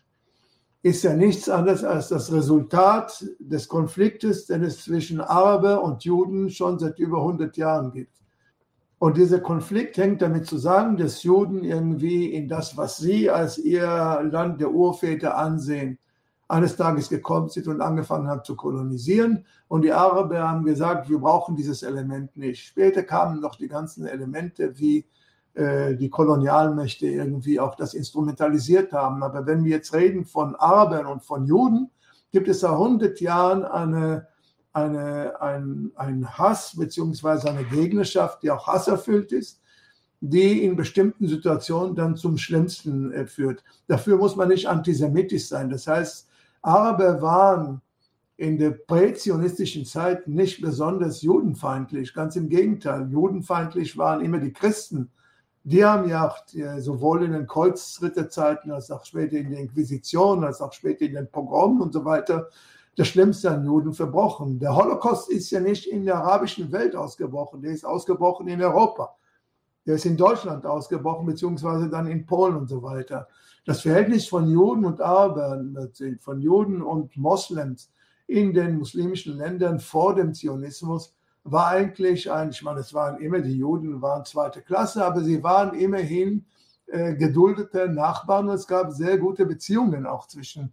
ist ja nichts anderes als das Resultat des Konfliktes, den es zwischen Araber und Juden schon seit über 100 Jahren gibt. Und dieser Konflikt hängt damit zusammen, dass Juden irgendwie in das, was sie als ihr Land der Urväter ansehen, eines Tages gekommen sind und angefangen haben zu kolonisieren. Und die Araber haben gesagt, wir brauchen dieses Element nicht. Später kamen noch die ganzen Elemente, wie äh, die Kolonialmächte irgendwie auch das instrumentalisiert haben. Aber wenn wir jetzt reden von Arabern und von Juden, gibt es seit 100 Jahren eine, eine, ein, ein Hass beziehungsweise eine Gegnerschaft, die auch hasserfüllt ist die in bestimmten Situationen dann zum Schlimmsten äh, führt. Dafür muss man nicht antisemitisch sein. Das heißt, Araber waren in der präzionistischen Zeit nicht besonders judenfeindlich, ganz im Gegenteil. Judenfeindlich waren immer die Christen. Die haben ja auch sowohl in den Kreuzritterzeiten als auch später in der Inquisition, als auch später in den Pogromen und so weiter das Schlimmste an Juden verbrochen. Der Holocaust ist ja nicht in der arabischen Welt ausgebrochen, der ist ausgebrochen in Europa. Der ist in Deutschland ausgebrochen, beziehungsweise dann in Polen und so weiter das Verhältnis von Juden und Arabern, von Juden und Moslems in den muslimischen Ländern vor dem Zionismus war eigentlich ein, ich meine, es waren immer, die Juden waren zweite Klasse, aber sie waren immerhin äh, geduldete Nachbarn und es gab sehr gute Beziehungen auch zwischen.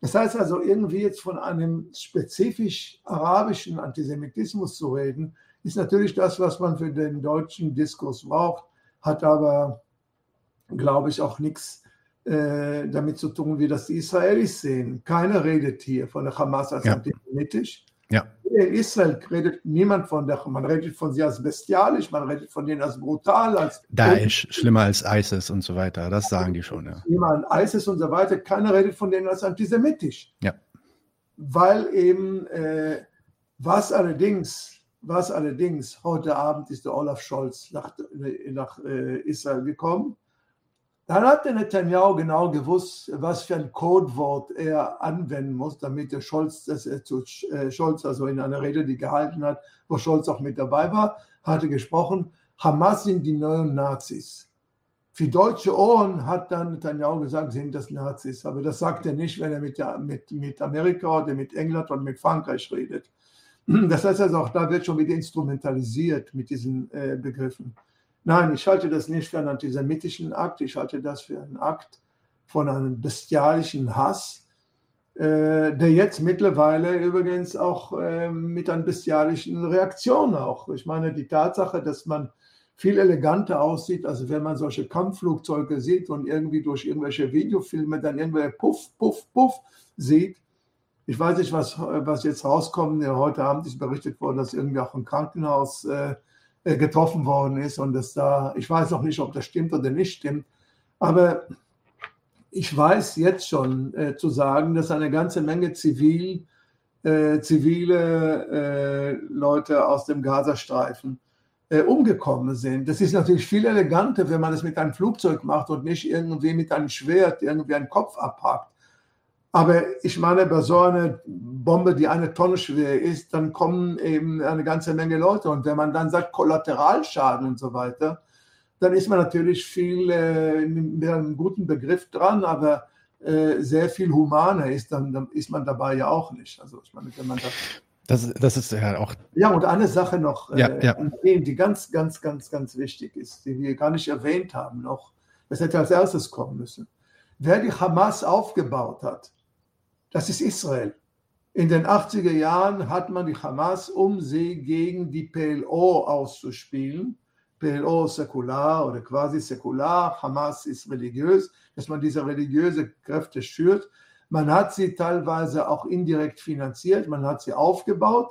Das heißt also, irgendwie jetzt von einem spezifisch arabischen Antisemitismus zu reden, ist natürlich das, was man für den deutschen Diskurs braucht, hat aber, glaube ich, auch nichts äh, damit zu tun, wie das die Israelis sehen. Keiner redet hier von der Hamas als ja. antisemitisch. Ja. In Israel redet niemand von der, man redet von sie als bestialisch, man redet von denen als brutal, als. Daesh, schlimmer als ISIS und so weiter, das sagen die schon, ja. Schlimmer als ISIS und so weiter, keiner redet von denen als antisemitisch. Ja. Weil eben, äh, was allerdings, was allerdings, heute Abend ist der Olaf Scholz nach, nach äh, Israel gekommen dann hat der Netanyahu genau gewusst, was für ein Codewort er anwenden muss, damit der Scholz, dass er zu äh, Scholz, also in einer Rede, die gehalten hat, wo Scholz auch mit dabei war, hatte gesprochen, Hamas sind die neuen Nazis. Für deutsche Ohren hat dann Netanyahu gesagt, sind das Nazis. Aber das sagt er nicht, wenn er mit, mit, mit Amerika oder mit England oder mit Frankreich redet. Das heißt also, auch da wird schon wieder instrumentalisiert mit diesen äh, Begriffen. Nein, ich halte das nicht für einen antisemitischen Akt, ich halte das für einen Akt von einem bestialischen Hass, äh, der jetzt mittlerweile übrigens auch äh, mit einer bestialischen Reaktion auch. Ich meine, die Tatsache, dass man viel eleganter aussieht, als wenn man solche Kampfflugzeuge sieht und irgendwie durch irgendwelche Videofilme dann irgendwelche Puff, Puff, Puff sieht. Ich weiß nicht, was, was jetzt rauskommt. Ja, heute Abend ist berichtet worden, dass irgendwie auch ein Krankenhaus äh, getroffen worden ist und dass da, ich weiß noch nicht, ob das stimmt oder nicht stimmt, aber ich weiß jetzt schon äh, zu sagen, dass eine ganze Menge zivil, äh, zivile äh, Leute aus dem Gazastreifen äh, umgekommen sind. Das ist natürlich viel eleganter, wenn man es mit einem Flugzeug macht und nicht irgendwie mit einem Schwert irgendwie einen Kopf abhakt. Aber ich meine, bei so einer Bombe, die eine Tonne schwer ist, dann kommen eben eine ganze Menge Leute. Und wenn man dann sagt Kollateralschaden und so weiter, dann ist man natürlich viel äh, mit einem guten Begriff dran, aber äh, sehr viel humaner ist dann, dann ist man dabei ja auch nicht. Also ich meine, wenn man das das, das ist ja auch. Ja, und eine Sache noch, ja, äh, ja. die ganz, ganz, ganz, ganz wichtig ist, die wir gar nicht erwähnt haben noch. Das hätte als erstes kommen müssen. Wer die Hamas aufgebaut hat, das ist Israel. In den 80er Jahren hat man die Hamas, um sie gegen die PLO auszuspielen. PLO säkular oder quasi säkular, Hamas ist religiös, dass man diese religiöse Kräfte schürt. Man hat sie teilweise auch indirekt finanziert, man hat sie aufgebaut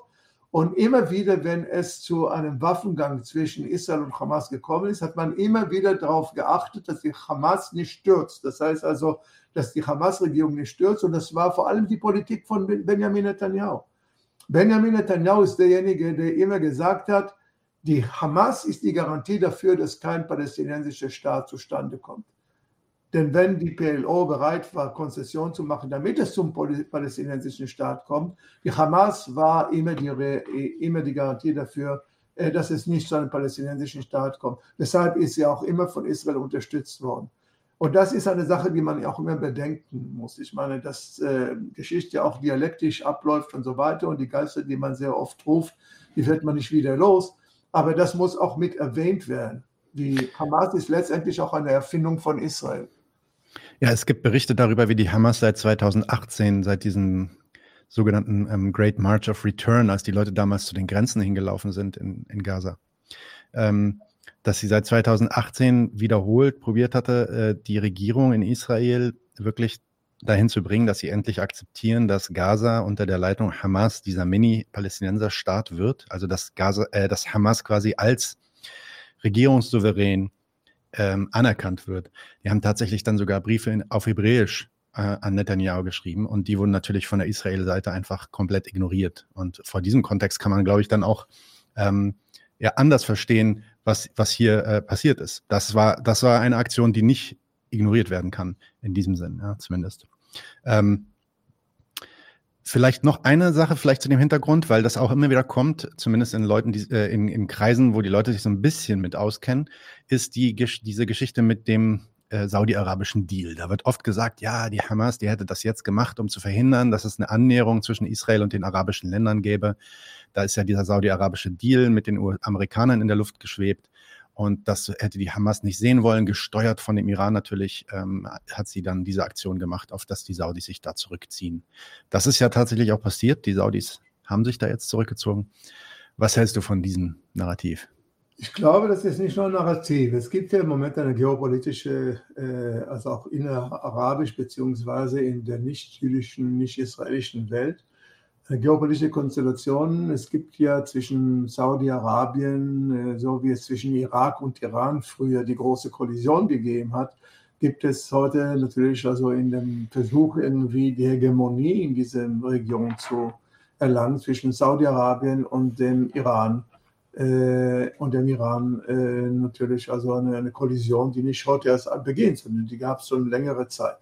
und immer wieder, wenn es zu einem Waffengang zwischen Israel und Hamas gekommen ist, hat man immer wieder darauf geachtet, dass die Hamas nicht stürzt. Das heißt also, dass die Hamas-Regierung nicht stürzt. Und das war vor allem die Politik von Benjamin Netanyahu. Benjamin Netanyahu ist derjenige, der immer gesagt hat, die Hamas ist die Garantie dafür, dass kein palästinensischer Staat zustande kommt. Denn wenn die PLO bereit war, Konzession zu machen, damit es zum palästinensischen Staat kommt, die Hamas war immer die, immer die Garantie dafür, äh, dass es nicht zu einem palästinensischen Staat kommt. Deshalb ist sie auch immer von Israel unterstützt worden. Und das ist eine Sache, die man auch immer bedenken muss. Ich meine, dass äh, Geschichte auch dialektisch abläuft und so weiter und die Geister, die man sehr oft ruft, die wird man nicht wieder los. Aber das muss auch mit erwähnt werden. Die Hamas ist letztendlich auch eine Erfindung von Israel. Ja, es gibt Berichte darüber, wie die Hamas seit 2018, seit diesem sogenannten ähm, Great March of Return, als die Leute damals zu den Grenzen hingelaufen sind in, in Gaza, ähm, dass sie seit 2018 wiederholt probiert hatte, äh, die Regierung in Israel wirklich dahin zu bringen, dass sie endlich akzeptieren, dass Gaza unter der Leitung Hamas dieser Mini-Palästinenser-Staat wird, also dass Gaza, äh, dass Hamas quasi als regierungssouverän ähm, anerkannt wird. Die haben tatsächlich dann sogar Briefe in, auf Hebräisch äh, an Netanyahu geschrieben und die wurden natürlich von der Israel-Seite einfach komplett ignoriert. Und vor diesem Kontext kann man, glaube ich, dann auch ähm, ja anders verstehen, was, was hier äh, passiert ist. Das war, das war eine Aktion, die nicht ignoriert werden kann, in diesem Sinn, ja, zumindest. Ähm, Vielleicht noch eine Sache, vielleicht zu dem Hintergrund, weil das auch immer wieder kommt, zumindest in Leuten, die, äh, in, in Kreisen, wo die Leute sich so ein bisschen mit auskennen, ist die, diese Geschichte mit dem äh, saudi-arabischen Deal. Da wird oft gesagt, ja, die Hamas, die hätte das jetzt gemacht, um zu verhindern, dass es eine Annäherung zwischen Israel und den arabischen Ländern gäbe. Da ist ja dieser saudi-arabische Deal mit den Amerikanern in der Luft geschwebt. Und das hätte die Hamas nicht sehen wollen, gesteuert von dem Iran natürlich, ähm, hat sie dann diese Aktion gemacht, auf dass die Saudis sich da zurückziehen. Das ist ja tatsächlich auch passiert. Die Saudis haben sich da jetzt zurückgezogen. Was hältst du von diesem Narrativ? Ich glaube, das ist nicht nur ein Narrativ. Es gibt ja im Moment eine geopolitische, äh, also auch innerarabisch beziehungsweise in der nicht-jüdischen, nicht-israelischen Welt geopolitische Konstellationen. Es gibt ja zwischen Saudi-Arabien, äh, so wie es zwischen Irak und Iran früher die große Kollision gegeben hat, gibt es heute natürlich also in dem Versuch, irgendwie die Hegemonie in dieser Region zu erlangen zwischen Saudi-Arabien und dem Iran. Äh, und dem Iran äh, natürlich also eine, eine Kollision, die nicht heute erst beginnt, sondern die gab es schon längere Zeit.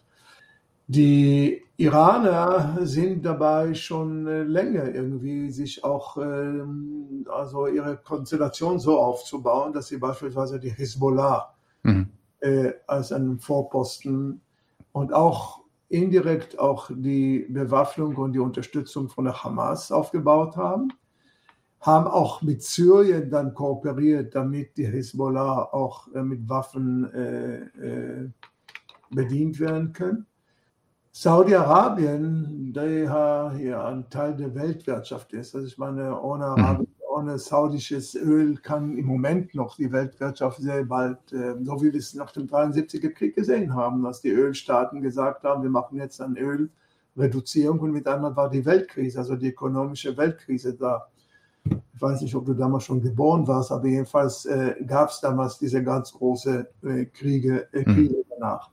Die Iraner sind dabei schon äh, länger irgendwie sich auch ähm, also ihre Konstellation so aufzubauen, dass sie beispielsweise die Hisbollah mhm. äh, als einen Vorposten und auch indirekt auch die Bewaffnung und die Unterstützung von der Hamas aufgebaut haben, haben auch mit Syrien dann kooperiert, damit die Hisbollah auch äh, mit Waffen äh, äh bedient werden können. Saudi-Arabien, der ja ein Teil der Weltwirtschaft ist. Also ich meine, ohne, mhm. Ohne saudisches Öl kann im Moment noch die Weltwirtschaft sehr bald, äh, so wie wir es nach dem 73er Krieg gesehen haben, dass die Ölstaaten gesagt haben, wir machen jetzt eine Ölreduzierung und mit einmal war die Weltkrise, also die ökonomische Weltkrise da. Ich weiß nicht, ob du damals schon geboren warst, aber jedenfalls äh, gab es damals diese ganz große äh, Kriege, äh, mhm. Kriege danach.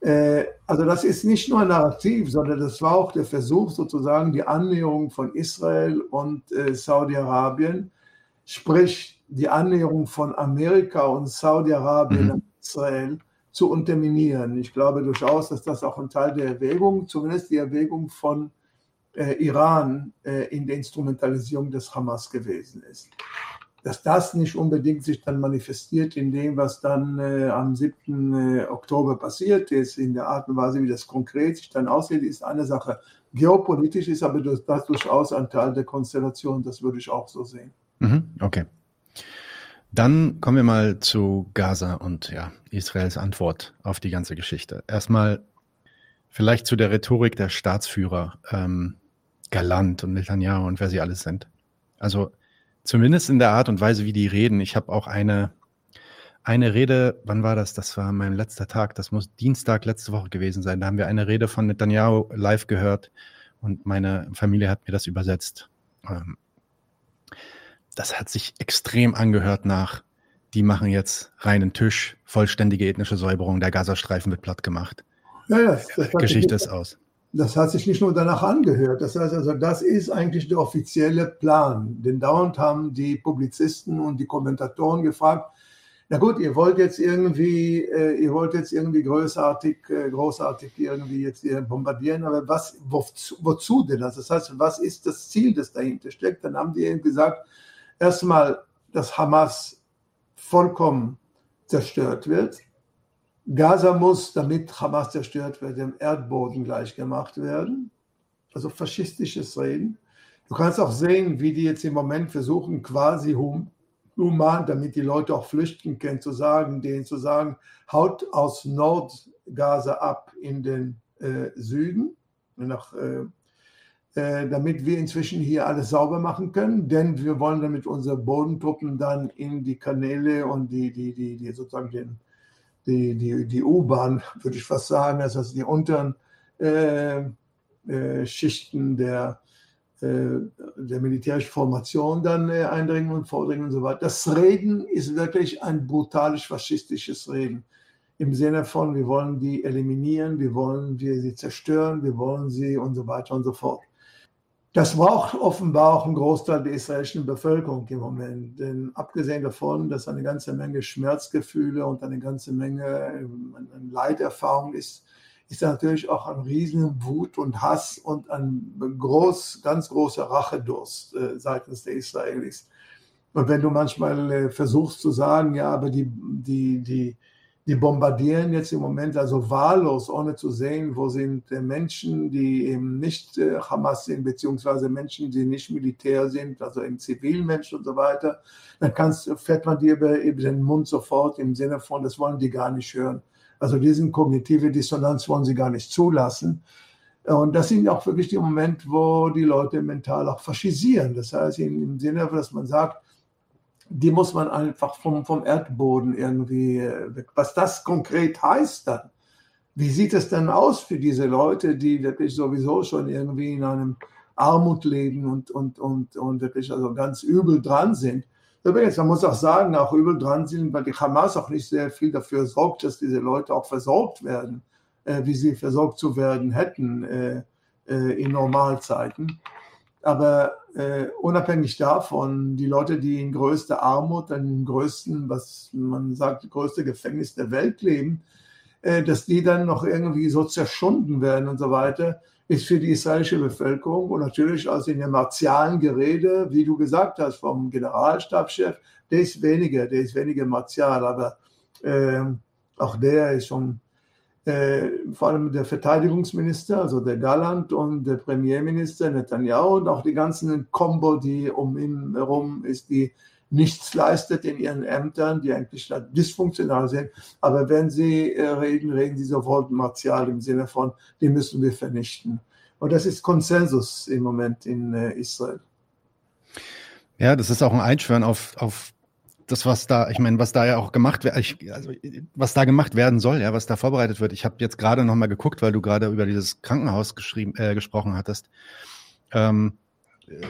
Äh, also das ist nicht nur ein Narrativ, sondern das war auch der Versuch, sozusagen die Annäherung von Israel und äh, Saudi-Arabien, sprich die Annäherung von Amerika und Saudi-Arabien mhm. an Israel zu unterminieren. Ich glaube durchaus, dass das auch ein Teil der Erwägung, zumindest die Erwägung von äh, Iran äh, in der Instrumentalisierung des Hamas gewesen ist dass das nicht unbedingt sich dann manifestiert in dem, was dann äh, am 7. Äh, Oktober passiert ist, in der Art und Weise, wie das konkret sich dann aussieht, ist eine Sache. Geopolitisch ist aber das, das durchaus ein Teil der Konstellation, das würde ich auch so sehen. Mhm, okay. Dann kommen wir mal zu Gaza und ja, Israels Antwort auf die ganze Geschichte. Erstmal vielleicht zu der Rhetorik der Staatsführer, ähm, Galant und Netanyahu und wer sie alles sind. Also Zumindest in der Art und Weise, wie die reden. Ich habe auch eine, eine Rede, wann war das? Das war mein letzter Tag, das muss Dienstag letzte Woche gewesen sein. Da haben wir eine Rede von Netanyahu live gehört und meine Familie hat mir das übersetzt. Ähm, das hat sich extrem angehört nach, die machen jetzt reinen Tisch, vollständige ethnische Säuberung, der Gazastreifen wird platt gemacht. Ja, ja, Geschichte ist aus. Das hat sich nicht nur danach angehört. Das heißt also, das ist eigentlich der offizielle Plan. Denn dauernd haben die Publizisten und die Kommentatoren gefragt, na gut, ihr wollt jetzt irgendwie, äh, ihr wollt jetzt irgendwie großartig, äh, großartig irgendwie jetzt hier bombardieren, aber was, wozu, wozu denn das? Das heißt, was ist das Ziel, das dahinter steckt? Dann haben die eben gesagt, erstmal, dass Hamas vollkommen zerstört wird. Gaza muss, damit Hamas zerstört wird, dem Erdboden gleich gemacht werden. Also faschistisches Reden. Du kannst auch sehen, wie die jetzt im Moment versuchen, quasi hum, human, damit die Leute auch flüchten können, zu sagen, denen zu sagen, haut aus Nordgaza ab in den äh, Süden, nach, äh, äh, damit wir inzwischen hier alles sauber machen können, denn wir wollen damit unsere Bodentruppen dann in die Kanäle und die, die, die, die sozusagen den, die, die, die U-Bahn, würde ich fast sagen, also die unteren äh, äh, Schichten der, äh, der militärischen Formation dann äh, eindringen und vordringen und so weiter. Das Reden ist wirklich ein brutales faschistisches Reden. Im Sinne von, wir wollen die eliminieren, wir wollen wir sie zerstören, wir wollen sie und so weiter und so fort. Das braucht offenbar auch ein Großteil der israelischen Bevölkerung im Moment. Denn abgesehen davon, dass eine ganze Menge Schmerzgefühle und eine ganze Menge ähm, Leiterfahrung ist, ist natürlich auch ein riesen Wut und Hass und ein groß, ganz großer Rachedurst äh, seitens der Israelis. Und wenn du manchmal äh, versuchst zu sagen, ja, aber die, die, die, die bombardieren jetzt im Moment also wahllos, ohne zu sehen, wo sind äh, Menschen, die eben nicht äh, Hamas sind, beziehungsweise Menschen, die nicht Militär sind, also eben Zivilmenschen und so weiter, dann kannst, fährt man dir über, über den Mund sofort im Sinne von, das wollen die gar nicht hören. Also diesen kognitive Dissonanz wollen sie gar nicht zulassen. Und das sind auch wirklich die Momente, wo die Leute mental auch faschisieren. Das heißt, im Sinne, dass man sagt, die muss man einfach vom, vom Erdboden irgendwie äh, weg. Was das konkret heißt dann, wie sieht es denn aus für diese Leute, die wirklich sowieso schon irgendwie in einem Armut leben und, und, und, und wirklich also ganz übel dran sind? Übrigens, man muss auch sagen, auch übel dran sind, weil die Hamas auch nicht sehr viel dafür sorgt, dass diese Leute auch versorgt werden, äh, wie sie versorgt zu werden hätten äh, äh, in Normalzeiten. Aber äh, unabhängig davon, die Leute, die in größter Armut, im größten, was man sagt, größte Gefängnis der Welt leben, äh, dass die dann noch irgendwie so zerschunden werden und so weiter, ist für die israelische Bevölkerung und natürlich also in dem martialen Gerede, wie du gesagt hast, vom Generalstabschef, der ist weniger, der ist weniger martial, aber äh, auch der ist schon, vor allem der Verteidigungsminister, also der Galland und der Premierminister Netanyahu und auch die ganzen Kombo, die um ihn herum ist, die nichts leistet in ihren Ämtern, die eigentlich dysfunktional sind. Aber wenn sie äh, reden, reden sie sofort martial im Sinne von, die müssen wir vernichten. Und das ist Konsensus im Moment in äh, Israel. Ja, das ist auch ein Einschwören auf, auf das, was da, ich meine, was da ja auch gemacht wird, also was da gemacht werden soll, ja, was da vorbereitet wird. Ich habe jetzt gerade noch mal geguckt, weil du gerade über dieses Krankenhaus geschrieben, äh, gesprochen hattest. Ähm,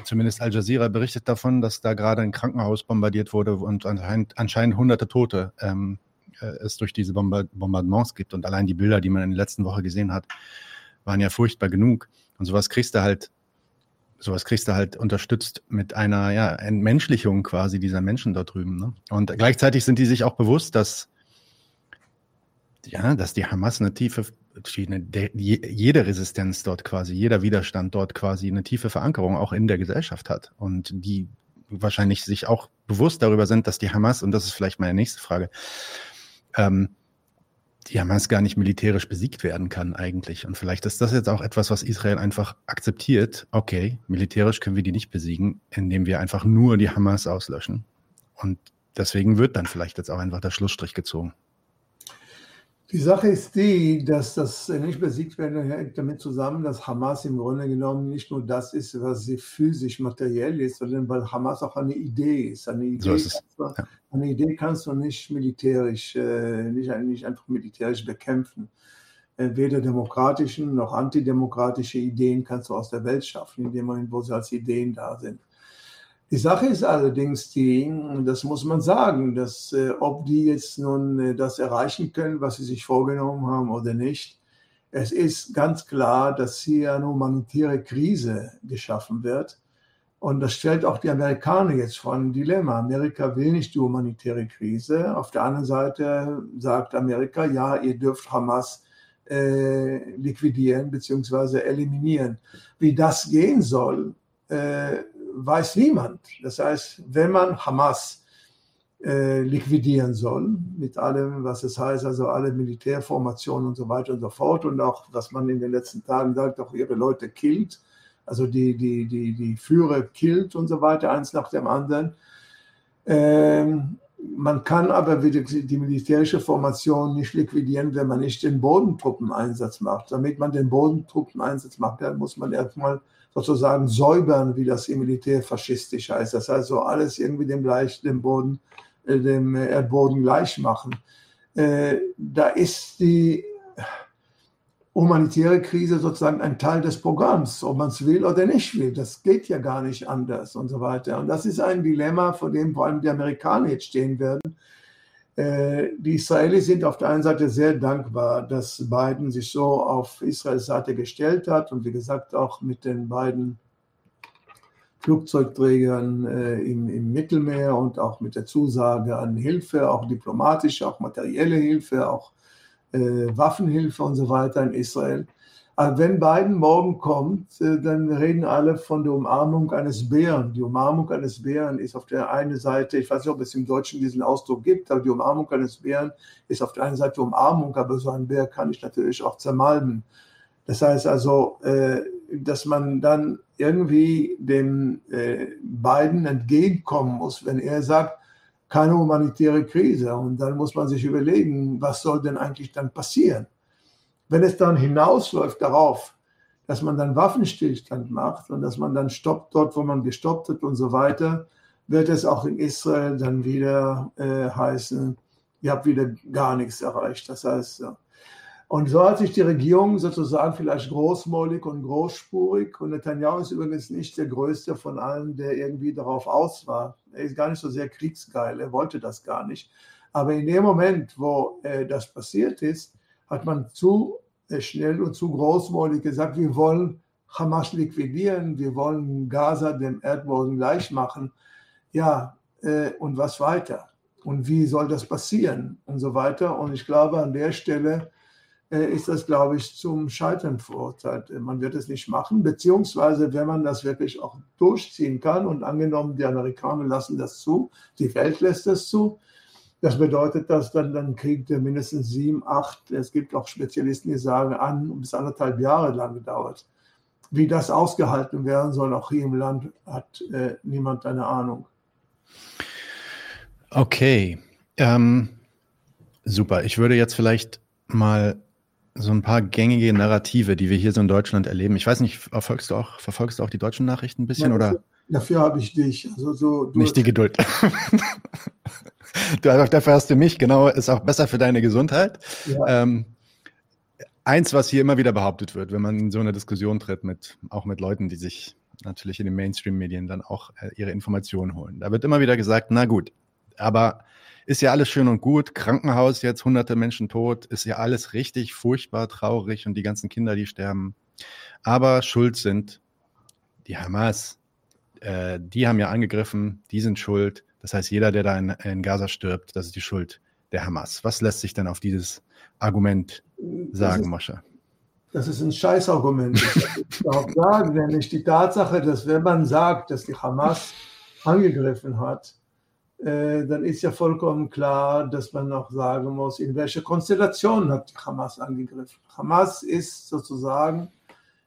zumindest Al Jazeera berichtet davon, dass da gerade ein Krankenhaus bombardiert wurde und anscheinend, anscheinend hunderte Tote ähm, äh, es durch diese Bombardements gibt. Und allein die Bilder, die man in der letzten Woche gesehen hat, waren ja furchtbar genug. Und sowas kriegst du halt, sowas kriegst du halt unterstützt mit einer ja, Entmenschlichung quasi dieser Menschen dort drüben. Ne? Und gleichzeitig sind die sich auch bewusst, dass ja, dass die Hamas eine tiefe jede Resistenz dort quasi, jeder Widerstand dort quasi eine tiefe Verankerung auch in der Gesellschaft hat und die wahrscheinlich sich auch bewusst darüber sind, dass die Hamas, und das ist vielleicht meine nächste Frage, ähm, die Hamas gar nicht militärisch besiegt werden kann eigentlich. Und vielleicht ist das jetzt auch etwas, was Israel einfach akzeptiert. Okay, militärisch können wir die nicht besiegen, indem wir einfach nur die Hamas auslöschen. Und deswegen wird dann vielleicht jetzt auch einfach der Schlussstrich gezogen. Die Sache ist die, dass das nicht besiegt werden hängt damit zusammen, dass Hamas im Grunde genommen nicht nur das ist, was sie physisch materiell ist, sondern weil Hamas auch eine Idee ist. Eine Idee, so ist du, ja. Eine Idee kannst du nicht militärisch, äh, nicht, nicht einfach militärisch bekämpfen. Weder demokratischen noch antidemokratische Ideen kannst du aus der Welt schaffen, in dem Moment, wo sie als Ideen da sind. Die Sache ist allerdings die, das muss man sagen, dass äh, ob die jetzt nun äh, das erreichen können, was sie sich vorgenommen haben oder nicht, es ist ganz klar, dass hier eine humanitäre Krise geschaffen wird, Und das stellt auch die Amerikaner jetzt vor ein Dilemma. Amerika will nicht die humanitäre Krise. Auf der anderen Seite sagt Amerika, ja, ihr dürft Hamas äh, liquidieren bzw. eliminieren. Wie das gehen soll, äh, weiß niemand. Das heißt, wenn man Hamas äh, liquidieren soll, mit allem, was es heißt, also alle Militärformationen und so weiter und so fort und auch, was man in den letzten Tagen sagt, auch ihre Leute killt, also die, die, die, die Führer killt und so weiter, eins nach dem anderen. Ähm, man kann aber wieder die militärische Formation nicht liquidieren, wenn man nicht den Bodentruppeneinsatz macht. Damit man den Bodentruppeneinsatz macht, dann muss man erstmal sozusagen säubern, wie das im Militär faschistisch heißt. Das heißt, so alles irgendwie dem, gleich, dem, Boden, äh, dem Erdboden gleich machen. Äh, da ist die humanitäre Krise sozusagen ein Teil des Programms, ob man es will oder nicht will. Das geht ja gar nicht anders und so weiter. Und das ist ein Dilemma, vor dem vor allem die Amerikaner jetzt stehen werden. Äh, die Israelis sind auf der einen Seite sehr dankbar, dass Biden sich so auf Israels Seite gestellt hat und wie gesagt auch mit den beiden Flugzeugträgern äh, im, im, Mittelmeer und auch mit der Zusage an Hilfe, auch diplomatische, auch materielle Hilfe, auch Waffenhilfe und so weiter in Israel. Aber wenn Biden morgen kommt, äh, dann reden alle von der Umarmung eines Bären. Die Umarmung eines Bären ist auf der einen Seite, ich weiß nicht, ob es im Deutschen diesen Ausdruck gibt, aber die Umarmung eines Bären ist auf der einen Seite Umarmung, aber so ein Bär kann ich natürlich auch zermalmen. Das heißt also, äh, dass man dann irgendwie dem äh, Biden entgegenkommen muss, wenn er sagt, keine humanitäre Krise. Und dann muss man sich überlegen, was soll denn eigentlich dann passieren? Wenn es dann hinausläuft darauf, dass man dann Waffenstillstand macht und dass man dann stoppt dort, wo man gestoppt hat und so weiter, wird es auch in Israel dann wieder äh, heißen, ihr habt wieder gar nichts erreicht. Das heißt. Und so hat sich die Regierung sozusagen vielleicht großmäulig und großspurig, und Netanyahu ist übrigens nicht der größte von allen, der irgendwie darauf aus war. Er ist gar nicht so sehr kriegsgeil, er wollte das gar nicht. Aber in dem Moment, wo äh, das passiert ist, hat man zu äh, schnell und zu großmäulig gesagt, wir wollen Hamas liquidieren, wir wollen Gaza dem Erdboden gleich machen. Ja, äh, und was weiter? Und wie soll das passieren? Und so weiter. Und ich glaube, an der Stelle ist das, glaube ich, zum Scheitern verurteilt. Man wird es nicht machen, beziehungsweise wenn man das wirklich auch durchziehen kann und angenommen, die Amerikaner lassen das zu, die Welt lässt das zu, das bedeutet, dass dann dann Krieg, der mindestens sieben, acht, es gibt auch Spezialisten, die sagen, an bis anderthalb Jahre lang dauert. Wie das ausgehalten werden soll, auch hier im Land, hat äh, niemand eine Ahnung. Okay, ähm, super. Ich würde jetzt vielleicht mal so ein paar gängige Narrative, die wir hier so in Deutschland erleben. Ich weiß nicht, verfolgst du auch, verfolgst du auch die deutschen Nachrichten ein bisschen? Ja, oder? Dafür habe ich dich. Also so, nicht die Geduld. du, dafür hast du mich, genau, ist auch besser für deine Gesundheit. Ja. Ähm, eins, was hier immer wieder behauptet wird, wenn man in so eine Diskussion tritt, mit, auch mit Leuten, die sich natürlich in den Mainstream-Medien dann auch äh, ihre Informationen holen. Da wird immer wieder gesagt, na gut, aber ist ja alles schön und gut. Krankenhaus jetzt, hunderte Menschen tot, ist ja alles richtig furchtbar traurig und die ganzen Kinder, die sterben. Aber schuld sind die Hamas. Äh, die haben ja angegriffen, die sind schuld. Das heißt, jeder, der da in, in, Gaza stirbt, das ist die Schuld der Hamas. Was lässt sich denn auf dieses Argument sagen, Mosche? Das ist ein Scheißargument. Ich auch sagen, nämlich die Tatsache, dass wenn man sagt, dass die Hamas angegriffen hat, dann ist ja vollkommen klar, dass man auch sagen muss, in welche Konstellation hat Hamas angegriffen. Hamas ist sozusagen,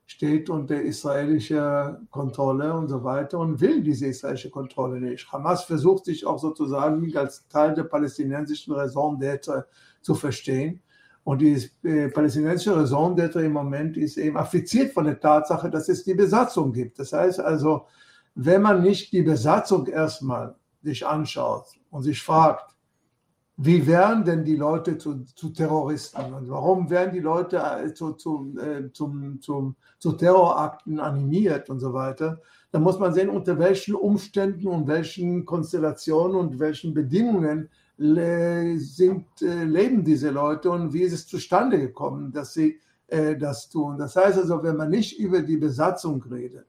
steht unter israelischer Kontrolle und so weiter und will diese israelische Kontrolle nicht. Hamas versucht sich auch sozusagen als Teil der palästinensischen Raison d'être zu verstehen. Und die äh, palästinensische Raison d'être im Moment ist eben affiziert von der Tatsache, dass es die Besatzung gibt. Das heißt also, wenn man nicht die Besatzung erstmal sich anschaut und sich fragt, wie werden denn die Leute zu, zu Terroristen und warum werden die Leute äh, zu, zu, äh, zum, zum, zu Terrorakten animiert und so weiter, dann muss man sehen, unter welchen Umständen und welchen Konstellationen und welchen Bedingungen le sind, äh, leben diese Leute und wie ist es zustande gekommen, dass sie äh, das tun. Das heißt also, wenn man nicht über die Besatzung redet,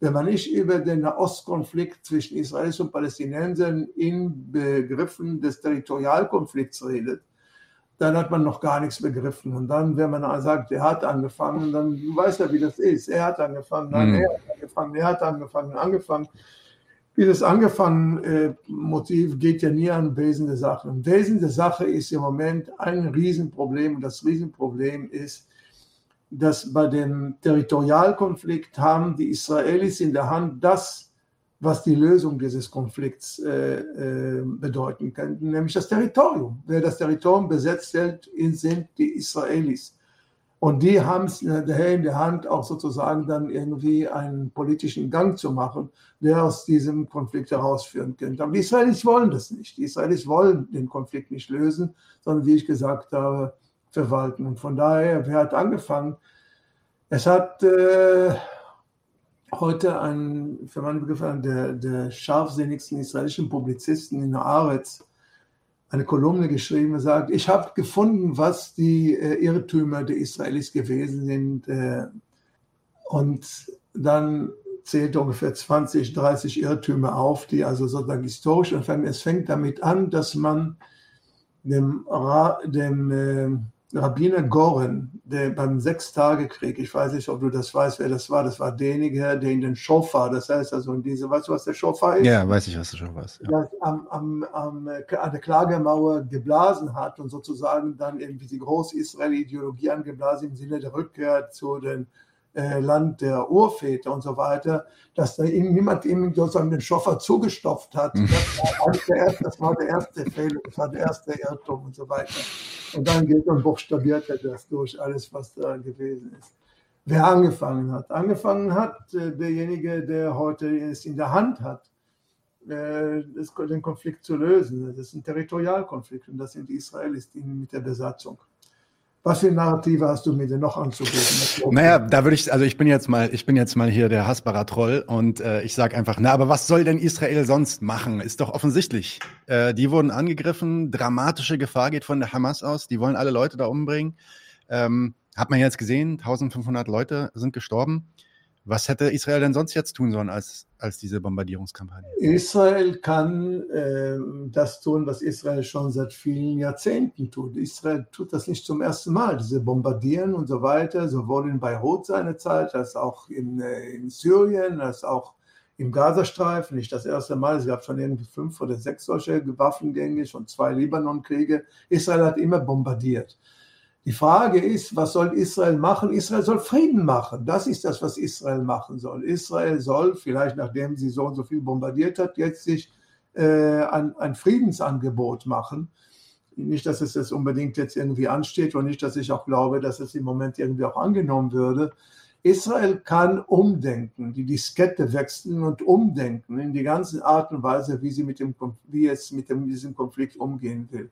wenn man nicht über den Nahostkonflikt zwischen Israelis und Palästinensern in Begriffen des Territorialkonflikts redet, dann hat man noch gar nichts begriffen. Und dann, wenn man sagt, er hat angefangen, dann weiß er, wie das ist. Er hat angefangen, nein, mhm. er hat angefangen, er hat angefangen, angefangen. Dieses angefangen äh, geht ja nie an Wesen der Sache. Und Wesen der Sache ist im Moment ein Riesenproblem. Und das Riesenproblem ist, dass bei dem Territorialkonflikt haben die Israelis in der Hand das, was die Lösung dieses Konflikts äh, äh, bedeuten könnte, nämlich das Territorium. Wer das Territorium besetzt hält, sind die Israelis. Und die haben es daher in der Hand, auch sozusagen dann irgendwie einen politischen Gang zu machen, der aus diesem Konflikt herausführen könnte. Aber die Israelis wollen das nicht. Die Israelis wollen den Konflikt nicht lösen, sondern wie ich gesagt habe, verwalten. Und von daher, wer hat angefangen? Es hat äh, heute ein, für meinen Begriff, der, der scharfsinnigsten israelischen Publizisten in der Aretz, eine Kolumne geschrieben und sagt, ich habe gefunden, was die äh, Irrtümer der Israelis gewesen sind. Äh, und dann zählt ungefähr 20, 30 Irrtümer auf, die also sozusagen historisch anfangen. Es fängt damit an, dass man dem, dem äh, Rabbiner Goren, der beim Sechstagekrieg, ich weiß nicht, ob du das weißt, wer das war, das war derjenige, der in den Schofar, das heißt also in diese, weißt du, was der Schofar ist? Ja, weiß ich, was der Schofar ist. Ja. Am, am, am, an der Klagemauer geblasen hat und sozusagen dann irgendwie die große Israel-Ideologie angeblasen im Sinne der Rückkehr zu den äh, Land der Urväter und so weiter, dass da ihm niemand ihm sozusagen den Schoffer zugestopft hat. Mhm. Das war, der erste, das war der erste Fehler, das war der erste Irrtum und so weiter. Und dann geht und buchstabiert er das durch, alles, was da gewesen ist. Wer angefangen hat? Angefangen hat äh, derjenige, der heute es in der Hand hat, äh, den Konflikt zu lösen. Das ist ein Territorialkonflikt und das sind die Israelis die mit der Besatzung. Was für Narrative hast du mir denn noch anzugeben? Naja, da würde ich, also ich bin jetzt mal, ich bin jetzt mal hier der Hasbarer Troll und äh, ich sage einfach, na, aber was soll denn Israel sonst machen? Ist doch offensichtlich. Äh, die wurden angegriffen, dramatische Gefahr geht von der Hamas aus, die wollen alle Leute da umbringen. Ähm, hat man jetzt gesehen, 1500 Leute sind gestorben. Was hätte Israel denn sonst jetzt tun sollen als, als diese Bombardierungskampagne? Israel kann äh, das tun, was Israel schon seit vielen Jahrzehnten tut. Israel tut das nicht zum ersten Mal, diese Bombardieren und so weiter, sowohl in Beirut seinerzeit als auch in, äh, in Syrien, als auch im Gazastreifen. Nicht das erste Mal, es gab schon irgendwie fünf oder sechs solche Waffengänge, schon zwei Libanon-Kriege. Israel hat immer bombardiert. Die Frage ist, was soll Israel machen? Israel soll Frieden machen. Das ist das, was Israel machen soll. Israel soll, vielleicht nachdem sie so und so viel bombardiert hat, jetzt sich äh, ein, ein, Friedensangebot machen. Nicht, dass es jetzt unbedingt jetzt irgendwie ansteht und nicht, dass ich auch glaube, dass es im Moment irgendwie auch angenommen würde. Israel kann umdenken, die Diskette wechseln und umdenken in die ganze Art und Weise, wie, sie mit dem, wie es mit dem, diesem Konflikt umgehen will.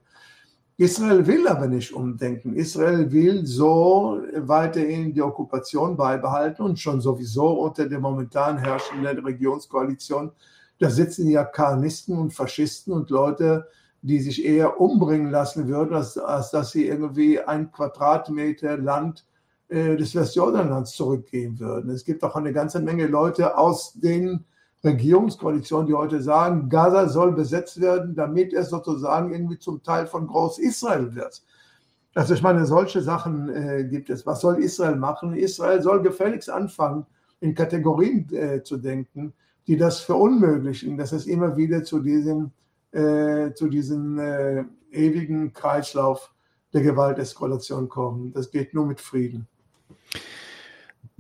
Israel will aber nicht umdenken. Israel will so weiterhin die Okkupation beibehalten und schon sowieso unter der momentan herrschenden Regionskoalition. Da sitzen ja Karnisten und Faschisten und Leute, die sich eher umbringen lassen würden, als, als dass sie irgendwie ein Quadratmeter Land äh, des Westjordanlands zurückgeben würden. Es gibt auch eine ganze Menge Leute aus den Regierungskoalition, die heute sagen, Gaza soll besetzt werden, damit es sozusagen irgendwie zum Teil von Groß-Israel wird. Also ich meine, solche Sachen äh, gibt es. Was soll Israel machen? Israel soll gefälligst anfangen, in Kategorien äh, zu denken, die das verunmöglichen, dass es immer wieder zu diesem, äh, zu diesem äh, ewigen Kreislauf der Gewalteskalation kommt. Das geht nur mit Frieden.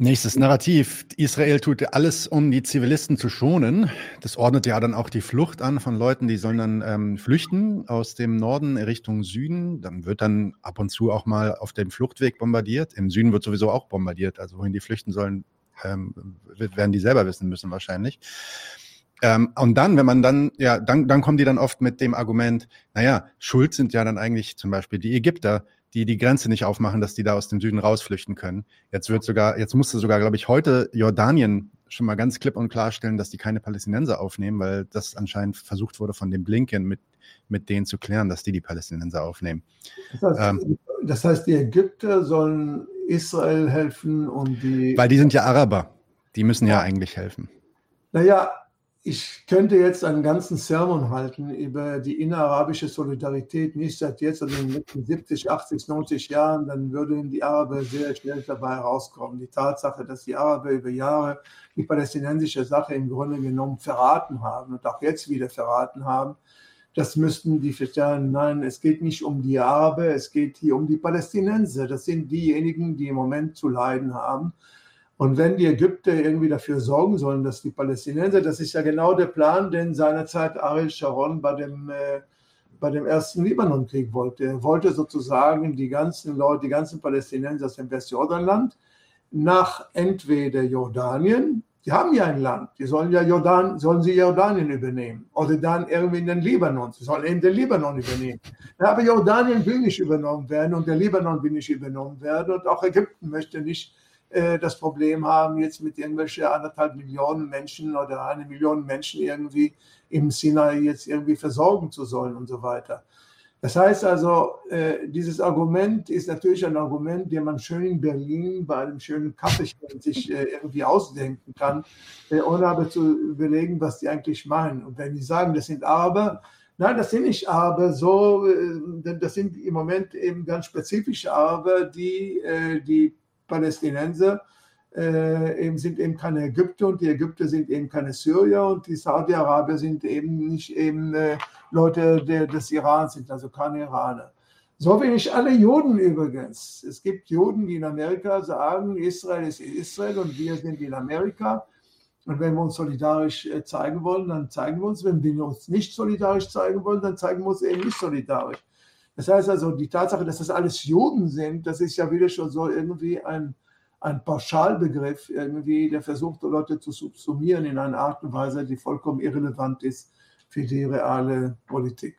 Nächstes Narrativ. Israel tut alles, um die Zivilisten zu schonen. Das ordnet ja dann auch die Flucht an von Leuten, die sollen dann ähm, flüchten aus dem Norden Richtung Süden. Dann wird dann ab und zu auch mal auf dem Fluchtweg bombardiert. Im Süden wird sowieso auch bombardiert. Also wohin die flüchten sollen, ähm, werden die selber wissen müssen wahrscheinlich. Ähm, und dann, wenn man dann, ja, dann, dann kommen die dann oft mit dem Argument, naja, schuld sind ja dann eigentlich zum Beispiel die Ägypter, die die Grenze nicht aufmachen, dass die da aus dem Süden rausflüchten können. Jetzt wird sogar, jetzt musste sogar, glaube ich, heute Jordanien schon mal ganz klipp und klar stellen, dass die keine Palästinenser aufnehmen, weil das anscheinend versucht wurde von dem Blinken mit, mit denen zu klären, dass die die Palästinenser aufnehmen. Das heißt, ähm, das heißt die Ägypter sollen Israel helfen und die. Weil die sind ja Araber. Die müssen ja eigentlich helfen. Naja, ich könnte jetzt einen ganzen Sermon halten über die innerarabische Solidarität, nicht seit jetzt, sondern in den letzten 70, 80, 90 Jahren, dann würden die Araber sehr schnell dabei herauskommen. Die Tatsache, dass die Araber über Jahre die palästinensische Sache im Grunde genommen verraten haben und auch jetzt wieder verraten haben, das müssten die verstehen. Nein, es geht nicht um die Araber, es geht hier um die Palästinenser. Das sind diejenigen, die im Moment zu leiden haben. Und wenn die Ägypter irgendwie dafür sorgen sollen, dass die Palästinenser, das ist ja genau der Plan, den seinerzeit Ariel Sharon bei dem, äh, bei dem ersten Libanonkrieg wollte. Er wollte sozusagen die ganzen Leute, die ganzen Palästinenser aus dem Westjordanland nach entweder Jordanien, die haben ja ein Land, die sollen ja Jordan, sollen sie Jordanien übernehmen oder dann irgendwie in den Libanon, sie sollen eben den Libanon übernehmen. Ja, aber Jordanien will nicht übernommen werden und der Libanon will nicht übernommen werden und auch Ägypten möchte nicht das Problem haben, jetzt mit irgendwelchen anderthalb Millionen Menschen oder eine Million Menschen irgendwie im Sinai jetzt irgendwie versorgen zu sollen und so weiter. Das heißt also, äh, dieses Argument ist natürlich ein Argument, den man schön in Berlin bei einem schönen Kaffeechen sich äh, irgendwie ausdenken kann, ohne aber zu überlegen, was die eigentlich meinen. Und wenn die sagen, das sind Araber, nein, das sind nicht Araber, so, das sind im Moment eben ganz spezifische Araber, die die Palästinenser äh, eben sind eben keine Ägypter und die Ägypter sind eben keine Syrier und die Saudi-Arabier sind eben nicht eben äh, Leute der, des Irans, sind also keine Iraner. So wie nicht alle Juden übrigens. Es gibt Juden, die in Amerika sagen, Israel ist Israel und wir sind in Amerika. Und wenn wir uns solidarisch äh, zeigen wollen, dann zeigen wir uns. Wenn wir uns nicht solidarisch zeigen wollen, dann zeigen wir uns eben nicht solidarisch. Das heißt also, die Tatsache, dass das alles Juden sind, das ist ja wieder schon so irgendwie ein, ein Pauschalbegriff, irgendwie, der versucht, Leute zu subsumieren in einer Art und Weise, die vollkommen irrelevant ist für die reale Politik.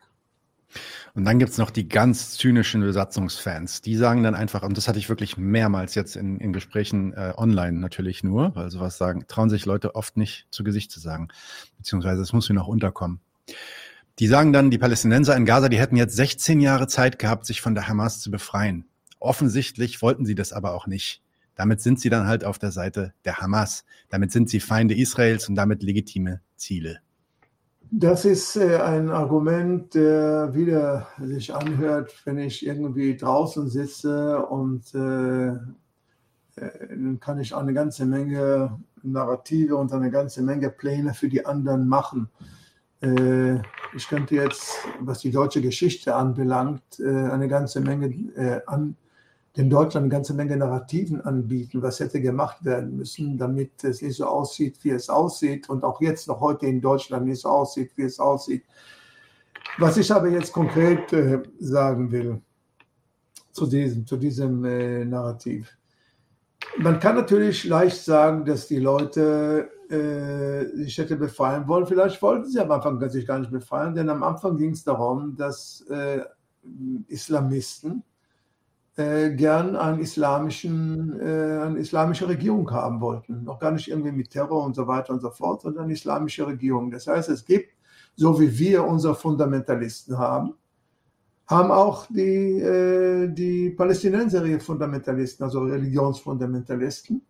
Und dann gibt es noch die ganz zynischen Besatzungsfans. Die sagen dann einfach, und das hatte ich wirklich mehrmals jetzt in, in Gesprächen äh, online natürlich nur, weil sowas sagen, trauen sich Leute oft nicht zu Gesicht zu sagen. Beziehungsweise es muss mir noch unterkommen. Die sagen dann, die Palästinenser in Gaza, die hätten jetzt 16 Jahre Zeit gehabt, sich von der Hamas zu befreien. Offensichtlich wollten sie das aber auch nicht. Damit sind sie dann halt auf der Seite der Hamas. Damit sind sie Feinde Israels und damit legitime Ziele. Das ist äh, ein Argument, der wieder sich anhört, wenn ich irgendwie draußen sitze und äh, äh dann kann ich eine ganze Menge Narrative und eine ganze Menge Pläne für die anderen machen. Äh, ich könnte jetzt, was die deutsche Geschichte anbelangt, äh, eine ganze Menge äh, an dem Deutschland eine ganze Menge Narrativen anbieten, was hätte gemacht werden müssen, damit es nicht so aussieht, wie es aussieht und auch jetzt noch heute in Deutschland nicht so aussieht, wie es aussieht. Was ich aber jetzt konkret sagen will zu diesem, zu diesem Narrativ. Man kann natürlich leicht sagen, dass die Leute äh, sich hätte befreien wollen. Vielleicht wollten sie am Anfang sich gar nicht befreien, denn am Anfang ging es darum, dass äh, Islamisten äh, gern einen islamischen, äh, eine islamische Regierung haben wollten. Noch gar nicht irgendwie mit Terror und so weiter und so fort, sondern eine islamische Regierung. Das heißt, es gibt, so wie wir unsere Fundamentalisten haben, haben auch die, äh, die Palästinenser Fundamentalisten, also Religionsfundamentalisten.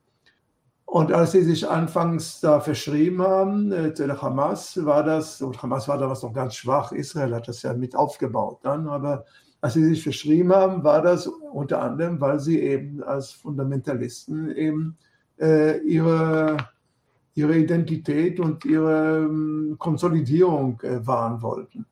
Und als sie sich anfangs da verschrieben haben, äh, zu der Hamas, war das, und Hamas war damals noch ganz schwach, Israel hat das ja mit aufgebaut dann, aber als sie sich verschrieben haben, war das unter anderem, weil sie eben als Fundamentalisten eben äh, ihre, ihre Identität und ihre ähm, Konsolidierung äh, wahren wollten.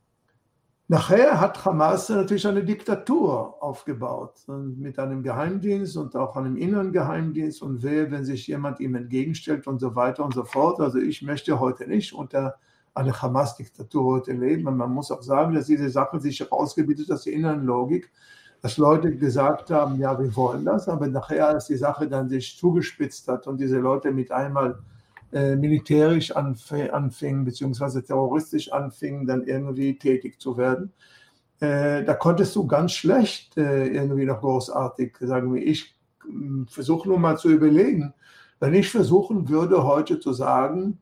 Nachher hat Hamas natürlich eine Diktatur aufgebaut mit einem Geheimdienst und auch einem inneren Geheimdienst und wer, wenn sich jemand ihm entgegenstellt und so weiter und so fort. Also ich möchte heute nicht unter einer Hamas-Diktatur heute leben. Und man muss auch sagen, dass diese Sache sich herausgebildet hat aus der inneren Logik, dass Leute gesagt haben, ja, wir wollen das, aber nachher, als die Sache dann sich zugespitzt hat und diese Leute mit einmal äh, militärisch anfingen, beziehungsweise terroristisch anfingen, dann irgendwie tätig zu werden. Äh, da konntest du ganz schlecht äh, irgendwie noch großartig sagen, ich hm, versuche nur mal zu überlegen, wenn ich versuchen würde, heute zu sagen,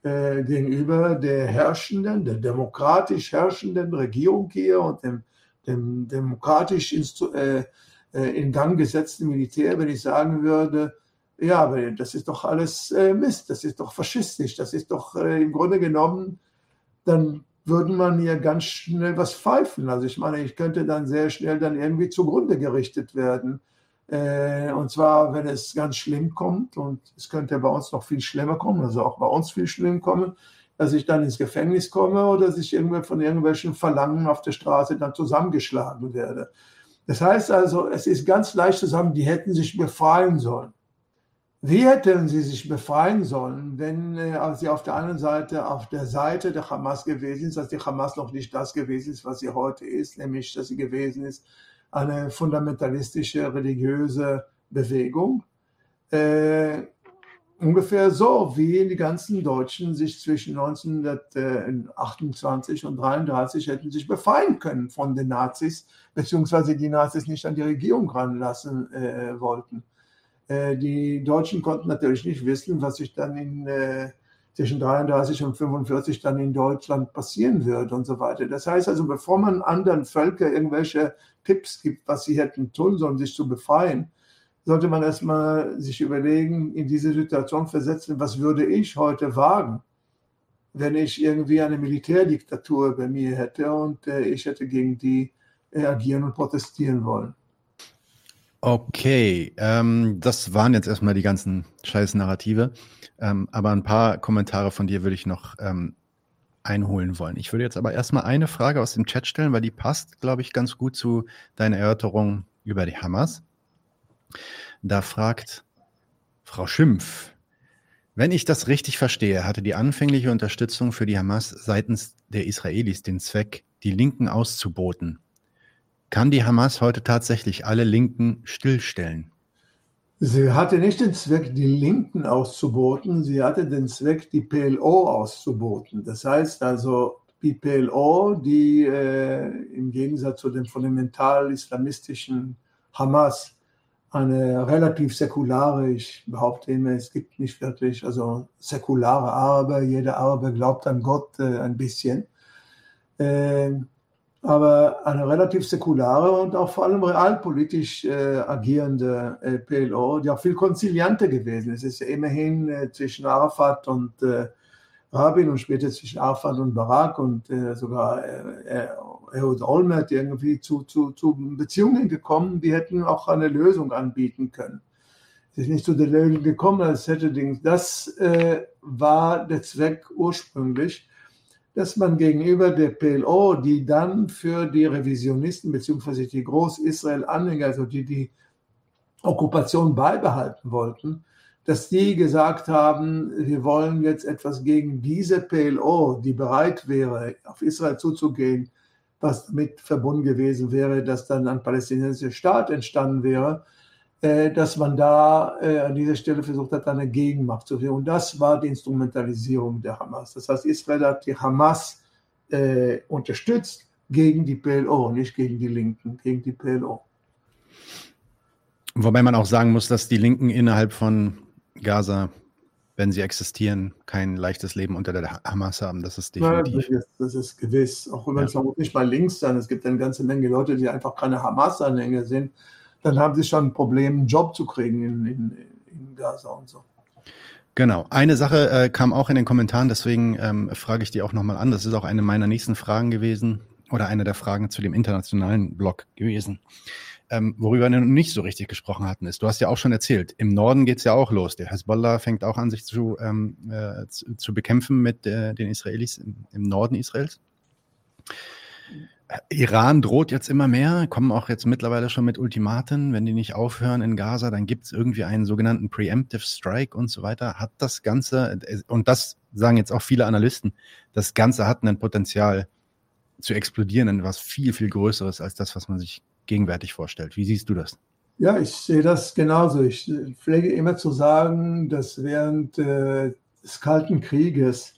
gegenüber der herrschenden, der demokratisch herrschenden Regierung hier und dem, dem demokratisch in Gang gesetzten Militär, wenn ich sagen würde, Ja, aber das ist doch alles äh, Mist, das ist doch faschistisch, das ist doch äh, im Grunde genommen, dann würden man hier ganz schnell was pfeifen. Also ich meine, ich könnte dann sehr schnell dann irgendwie zugrunde gerichtet werden. Äh, und zwar, wenn es ganz schlimm kommt, und es könnte bei uns noch viel schlimmer kommen, also auch bei uns viel schlimm kommen, dass ich dann ins Gefängnis komme oder dass ich irgendwie von irgendwelchen Verlangen auf der Straße dann zusammengeschlagen werde. Das heißt also, es ist ganz leicht zu sagen, die hätten sich befreien sollen. Wie hätten sie sich befreien sollen, wenn äh, sie auf der anderen Seite auf der Seite der Hamas gewesen ist, dass die Hamas noch nicht das gewesen ist, was sie heute ist, nämlich dass sie gewesen ist eine fundamentalistische religiöse Bewegung. Äh, ungefähr so, wie die ganzen Deutschen sich zwischen 1928 und 1933 hätten sich befreien können von den Nazis, beziehungsweise die Nazis nicht an die Regierung ranlassen äh, wollten. Äh, die Deutschen konnten natürlich nicht wissen, was sich dann in, äh, zwischen 33 und 45 dann in Deutschland passieren wird und so weiter. Das heißt also, bevor man anderen Völkern irgendwelche Tipps gibt, was sie hätten tun sollen, sich zu befreien, sollte man erstmal sich überlegen, in diese Situation versetzen, was würde ich heute wagen, wenn ich irgendwie eine Militärdiktatur bei mir hätte und äh, ich hätte gegen die äh, agieren und protestieren wollen. Okay, ähm, das waren jetzt erstmal die ganzen scheiß Narrative. Ähm, aber ein paar Kommentare von dir würde ich noch ähm, einholen wollen. Ich würde jetzt aber erstmal eine Frage aus dem Chat stellen, weil die passt, glaube ich, ganz gut zu deiner Erörterung über die Hamas. Da fragt Frau Schimpf, wenn ich das richtig verstehe, hatte die anfängliche Unterstützung für die Hamas seitens der Israelis den Zweck, die Linken auszuboten. Kann die Hamas heute tatsächlich alle Linken stillstellen? Sie hatte nicht den Zweck, die Linken auszuboten, sie hatte den Zweck, die PLO auszuboten. Das heißt also, die PLO, die äh, im Gegensatz zu dem fundamental islamistischen Hamas eine relativ säkulare, ich behaupte immer, es gibt nicht wirklich, also säkulare Araber, jeder Araber glaubt an Gott äh, ein bisschen. Äh, aber eine relativ säkulare und auch vor allem realpolitisch äh, agierende äh, PLO, die auch viel konzilianter gewesen ist. Es ist ja immerhin äh, zwischen Arafat und äh, Rabin und später zwischen Arafat und Barak und äh, sogar äh, Ehud Olmert irgendwie zu, zu, zu Beziehungen gekommen, die hätten auch eine Lösung anbieten können. Es ist nicht zu der Lösung gekommen, als hätte das war der Zweck ursprünglich dass man gegenüber der PLO, die dann für die Revisionisten bzw. die Groß-Israel-Anhänger, also die die Okkupation beibehalten wollten, dass die gesagt haben, wir wollen jetzt etwas gegen diese PLO, die bereit wäre, auf Israel zuzugehen, was damit verbunden gewesen wäre, dass dann ein palästinensischer Staat entstanden wäre, dass man da äh, an dieser Stelle versucht hat, eine Gegenmacht zu finden. Und das war die Instrumentalisierung der Hamas. Das heißt, Israel hat die Hamas äh, unterstützt gegen die PLO, nicht gegen die Linken, gegen die PLO. Wobei man auch sagen muss, dass die Linken innerhalb von Gaza, wenn sie existieren, kein leichtes Leben unter der Hamas haben. Das ist definitiv. Ja, das, ist, gewiss. Auch wenn es ja. nicht mal links sein. Es gibt eine ganze Menge Leute, die einfach keine Hamas-Anhänger sind dann haben sie schon ein Problem, einen Job zu kriegen in, in, in Gaza und so. Genau. Eine Sache äh, kam auch in den Kommentaren, deswegen ähm, frage ich die auch nochmal an. Das ist auch eine meiner nächsten Fragen gewesen oder eine der Fragen zu dem internationalen Blog gewesen. Ähm, worüber wir noch nicht so richtig gesprochen hatten, ist, du hast ja auch schon erzählt, im Norden geht es ja auch los. Der Hezbollah fängt auch an, sich zu, ähm, äh, zu, zu, bekämpfen mit äh, den Israelis im, im Norden Israels. Iran droht jetzt immer mehr, kommen auch jetzt mittlerweile schon mit Ultimaten. Wenn die nicht aufhören in Gaza, dann gibt es irgendwie einen sogenannten Preemptive Strike und so weiter. Hat das Ganze, und das sagen jetzt auch viele Analysten, das Ganze hat ein Potenzial zu explodieren in was viel, viel Größeres als das, was man sich gegenwärtig vorstellt. Wie siehst du das? Ja, ich sehe das genauso. Ich pflege immer zu sagen, dass während äh, des Kalten Krieges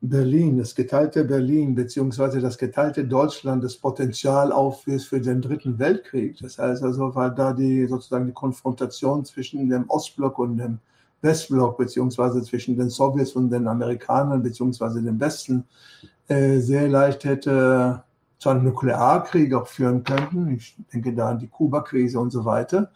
Berlin, das geteilte Berlin beziehungsweise das geteilte Deutschland das Potenzial aufweist für den Dritten Weltkrieg. Das heißt also, weil da die sozusagen die Konfrontation zwischen dem Ostblock und dem Westblock beziehungsweise zwischen den Sowjets und den Amerikanern beziehungsweise dem Westen äh, sehr leicht hätte zu einem Nuklearkrieg auch führen könnten. Ich denke da an die Kuba-Krise und so weiter.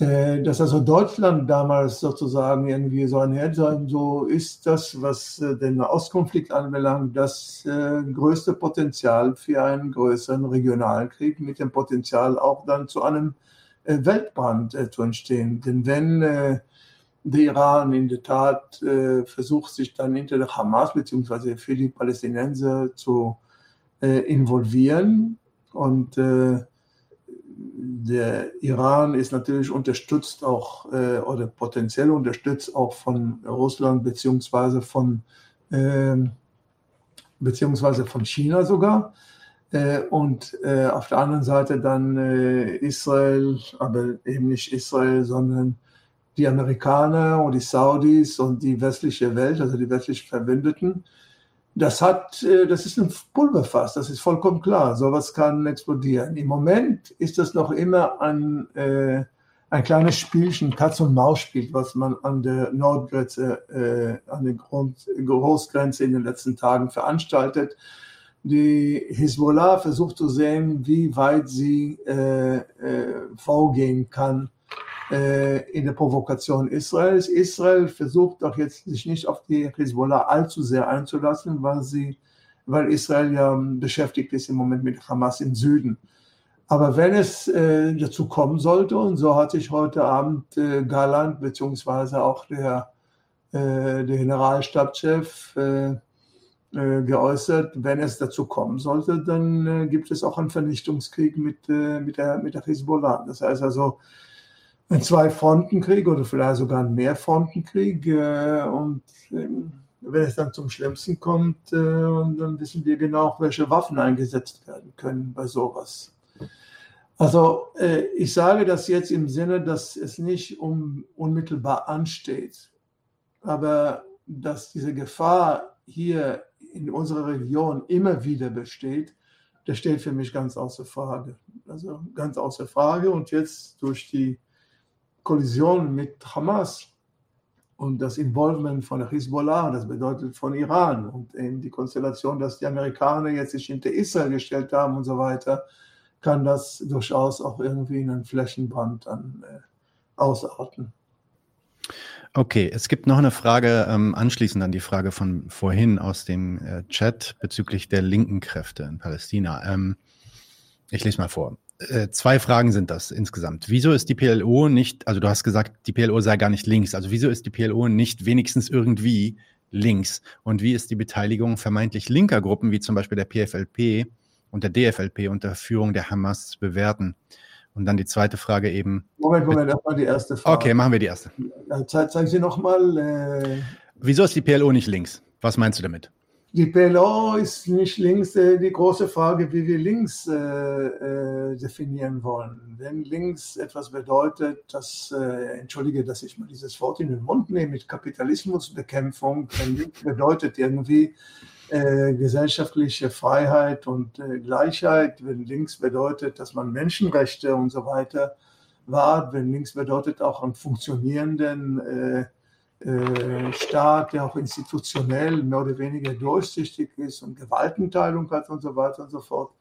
Äh, dass also Deutschland damals sozusagen irgendwie so ein Herd sein, so ist das, was äh, den Ostkonflikt anbelangt, das äh, größte Potenzial für einen größeren regionalen Krieg mit dem Potenzial auch dann zu einem Weltbrand zu entstehen. Denn wenn der Iran in der Tat versucht, sich dann hinter der Hamas beziehungsweise für die Palästinenser zu involvieren und der Iran ist natürlich unterstützt auch äh, oder potenziell unterstützt auch von Russland beziehungsweise von äh, beziehungsweise von China sogar. Äh, und äh, auf der anderen Seite dann äh, Israel, aber eben nicht Israel, sondern die Amerikaner und die Saudis und die westliche Welt, also die westlichen Verbündeten das hat, äh, das ist ein Pulverfass, das ist vollkommen klar. Sowas kann explodieren. Im Moment ist das noch immer ein, äh, ein kleines Spielchen, Katz- und Maus-Spiel, was man an der Nordgrenze, äh, an der Grund, Großgrenze in den letzten Tagen veranstaltet. Die Hisbollah versucht zu sehen, wie weit sie äh, äh, vorgehen kann in der Provokation Israels. Israel versucht auch jetzt sich nicht auf die Hezbollah allzu sehr einzulassen, weil sie, weil Israel ja beschäftigt ist im Moment mit Hamas im Süden. Aber wenn es äh, dazu kommen sollte, und so hat sich heute Abend äh, Garland beziehungsweise auch der, äh, der Generalstabschef äh, äh, geäußert, wenn es dazu kommen sollte, dann gibt es auch einen Vernichtungskrieg mit, mit, der, mit der Hezbollah. Das heißt also, ein Zwei-Fronten-Krieg oder vielleicht sogar ein Mehrfrontenkrieg. Äh, und äh, wenn es dann zum Schlimmsten kommt, äh, dann wissen wir genau, welche Waffen eingesetzt werden können bei sowas. Also äh, ich sage das jetzt im Sinne, dass es nicht um, unmittelbar ansteht, aber dass diese Gefahr hier in unserer Region immer wieder besteht, das steht für mich ganz außer Frage. Also ganz außer Frage. Und jetzt durch die Kollision mit Hamas und das Involvement von der Hisbollah, das bedeutet von Iran und eben die Konstellation, dass die Amerikaner jetzt sich hinter Israel gestellt haben und so weiter, kann das durchaus auch irgendwie in einen Flächenbrand dann äh, ausarten. Okay, es gibt noch eine Frage ähm, anschließend an die Frage von vorhin aus dem äh, Chat bezüglich der linken Kräfte in Palästina. Ähm, ich lese mal vor. Äh, zwei Fragen sind das insgesamt. Wieso ist die PLO nicht, also du hast gesagt, die PLO sei gar nicht links, also wieso ist die PLO nicht wenigstens irgendwie links? Und wie ist die Beteiligung vermeintlich linker Gruppen, wie zum Beispiel der PFLP und der DFLP unter Führung der Hamas zu bewerten? Und dann die zweite Frage eben. Moment, Moment, erstmal die erste Frage. Okay, machen wir die erste. Ze zeigen Sie nochmal. Äh Wieso ist die PLO nicht links? Was meinst du damit? Die PLO ist nicht links äh, die große Frage, wie wir links äh, äh, definieren wollen. Wenn links etwas bedeutet, dass, äh, entschuldige, dass ich mal dieses Wort in den Mund nehme, mit Kapitalismusbekämpfung, wenn links bedeutet irgendwie äh, gesellschaftliche Freiheit und Gleichheit, wenn links bedeutet, dass man Menschenrechte und so weiter wahrt, wenn links bedeutet auch einen funktionierenden Staat, der auch institutionell mehr oder weniger durchsichtig ist und Gewaltenteilung hat und so weiter und so fort,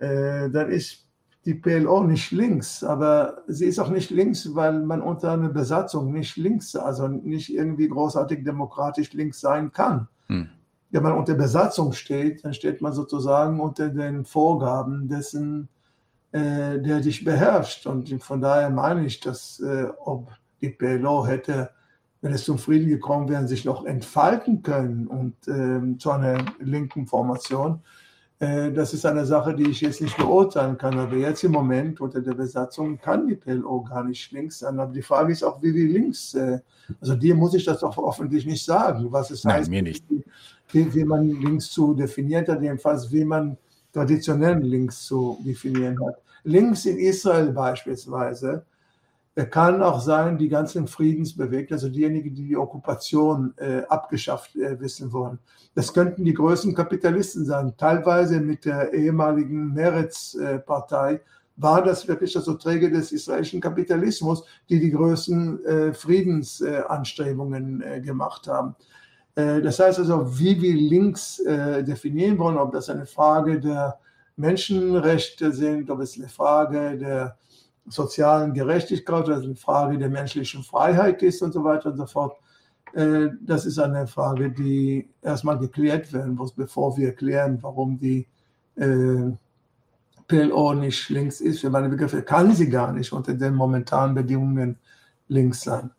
äh, dann ist die PLO nicht links, aber sie ist auch nicht links, weil man unter einer Besatzung nicht links, also nicht irgendwie großartig demokratisch links sein kann. Hm. Wenn man unter Besatzung steht, dann steht man sozusagen unter den Vorgaben dessen, äh, der dich beherrscht. Und von daher meine ich, dass äh, ob die PLO hätte wenn es zum Frieden gekommen wäre, sich noch entfalten können und ähm, zu einer linken Formation. Äh, das ist eine Sache, die ich jetzt nicht beurteilen kann. Aber jetzt im Moment unter der Besatzung kann die PLO gar nicht links sein. Aber die Frage ist auch, wie wir links, äh, also dir muss ich das auch hoffentlich nicht sagen, was es Nein, heißt, mir nicht. Wie, wie man links zu definieren hat, jedenfalls wie man traditionell links zu definieren hat. Links in Israel beispielsweise er kann auch sein, die ganzen Friedensbewegten, also diejenigen, die die Okkupation äh, abgeschafft äh, wissen wollen. Das könnten die größten Kapitalisten sein. Teilweise mit der ehemaligen Meretz-Partei äh, war das wirklich also Träger des israelischen Kapitalismus, die die größten äh, Friedensanstrebungen äh, gemacht haben. Äh, das heißt also, wie wir links definieren wollen, ob das eine Frage der Menschenrechte sind, ob es eine Frage der sozialen Gerechtigkeit, dass eine Frage der menschlichen Freiheit ist und so weiter und so fort. Äh, das ist eine Frage, die erstmal geklärt werden muss, bevor wir klären, warum die äh, PLO nicht links ist. Für meine Begriffe kann sie gar nicht unter den momentanen Bedingungen links sein.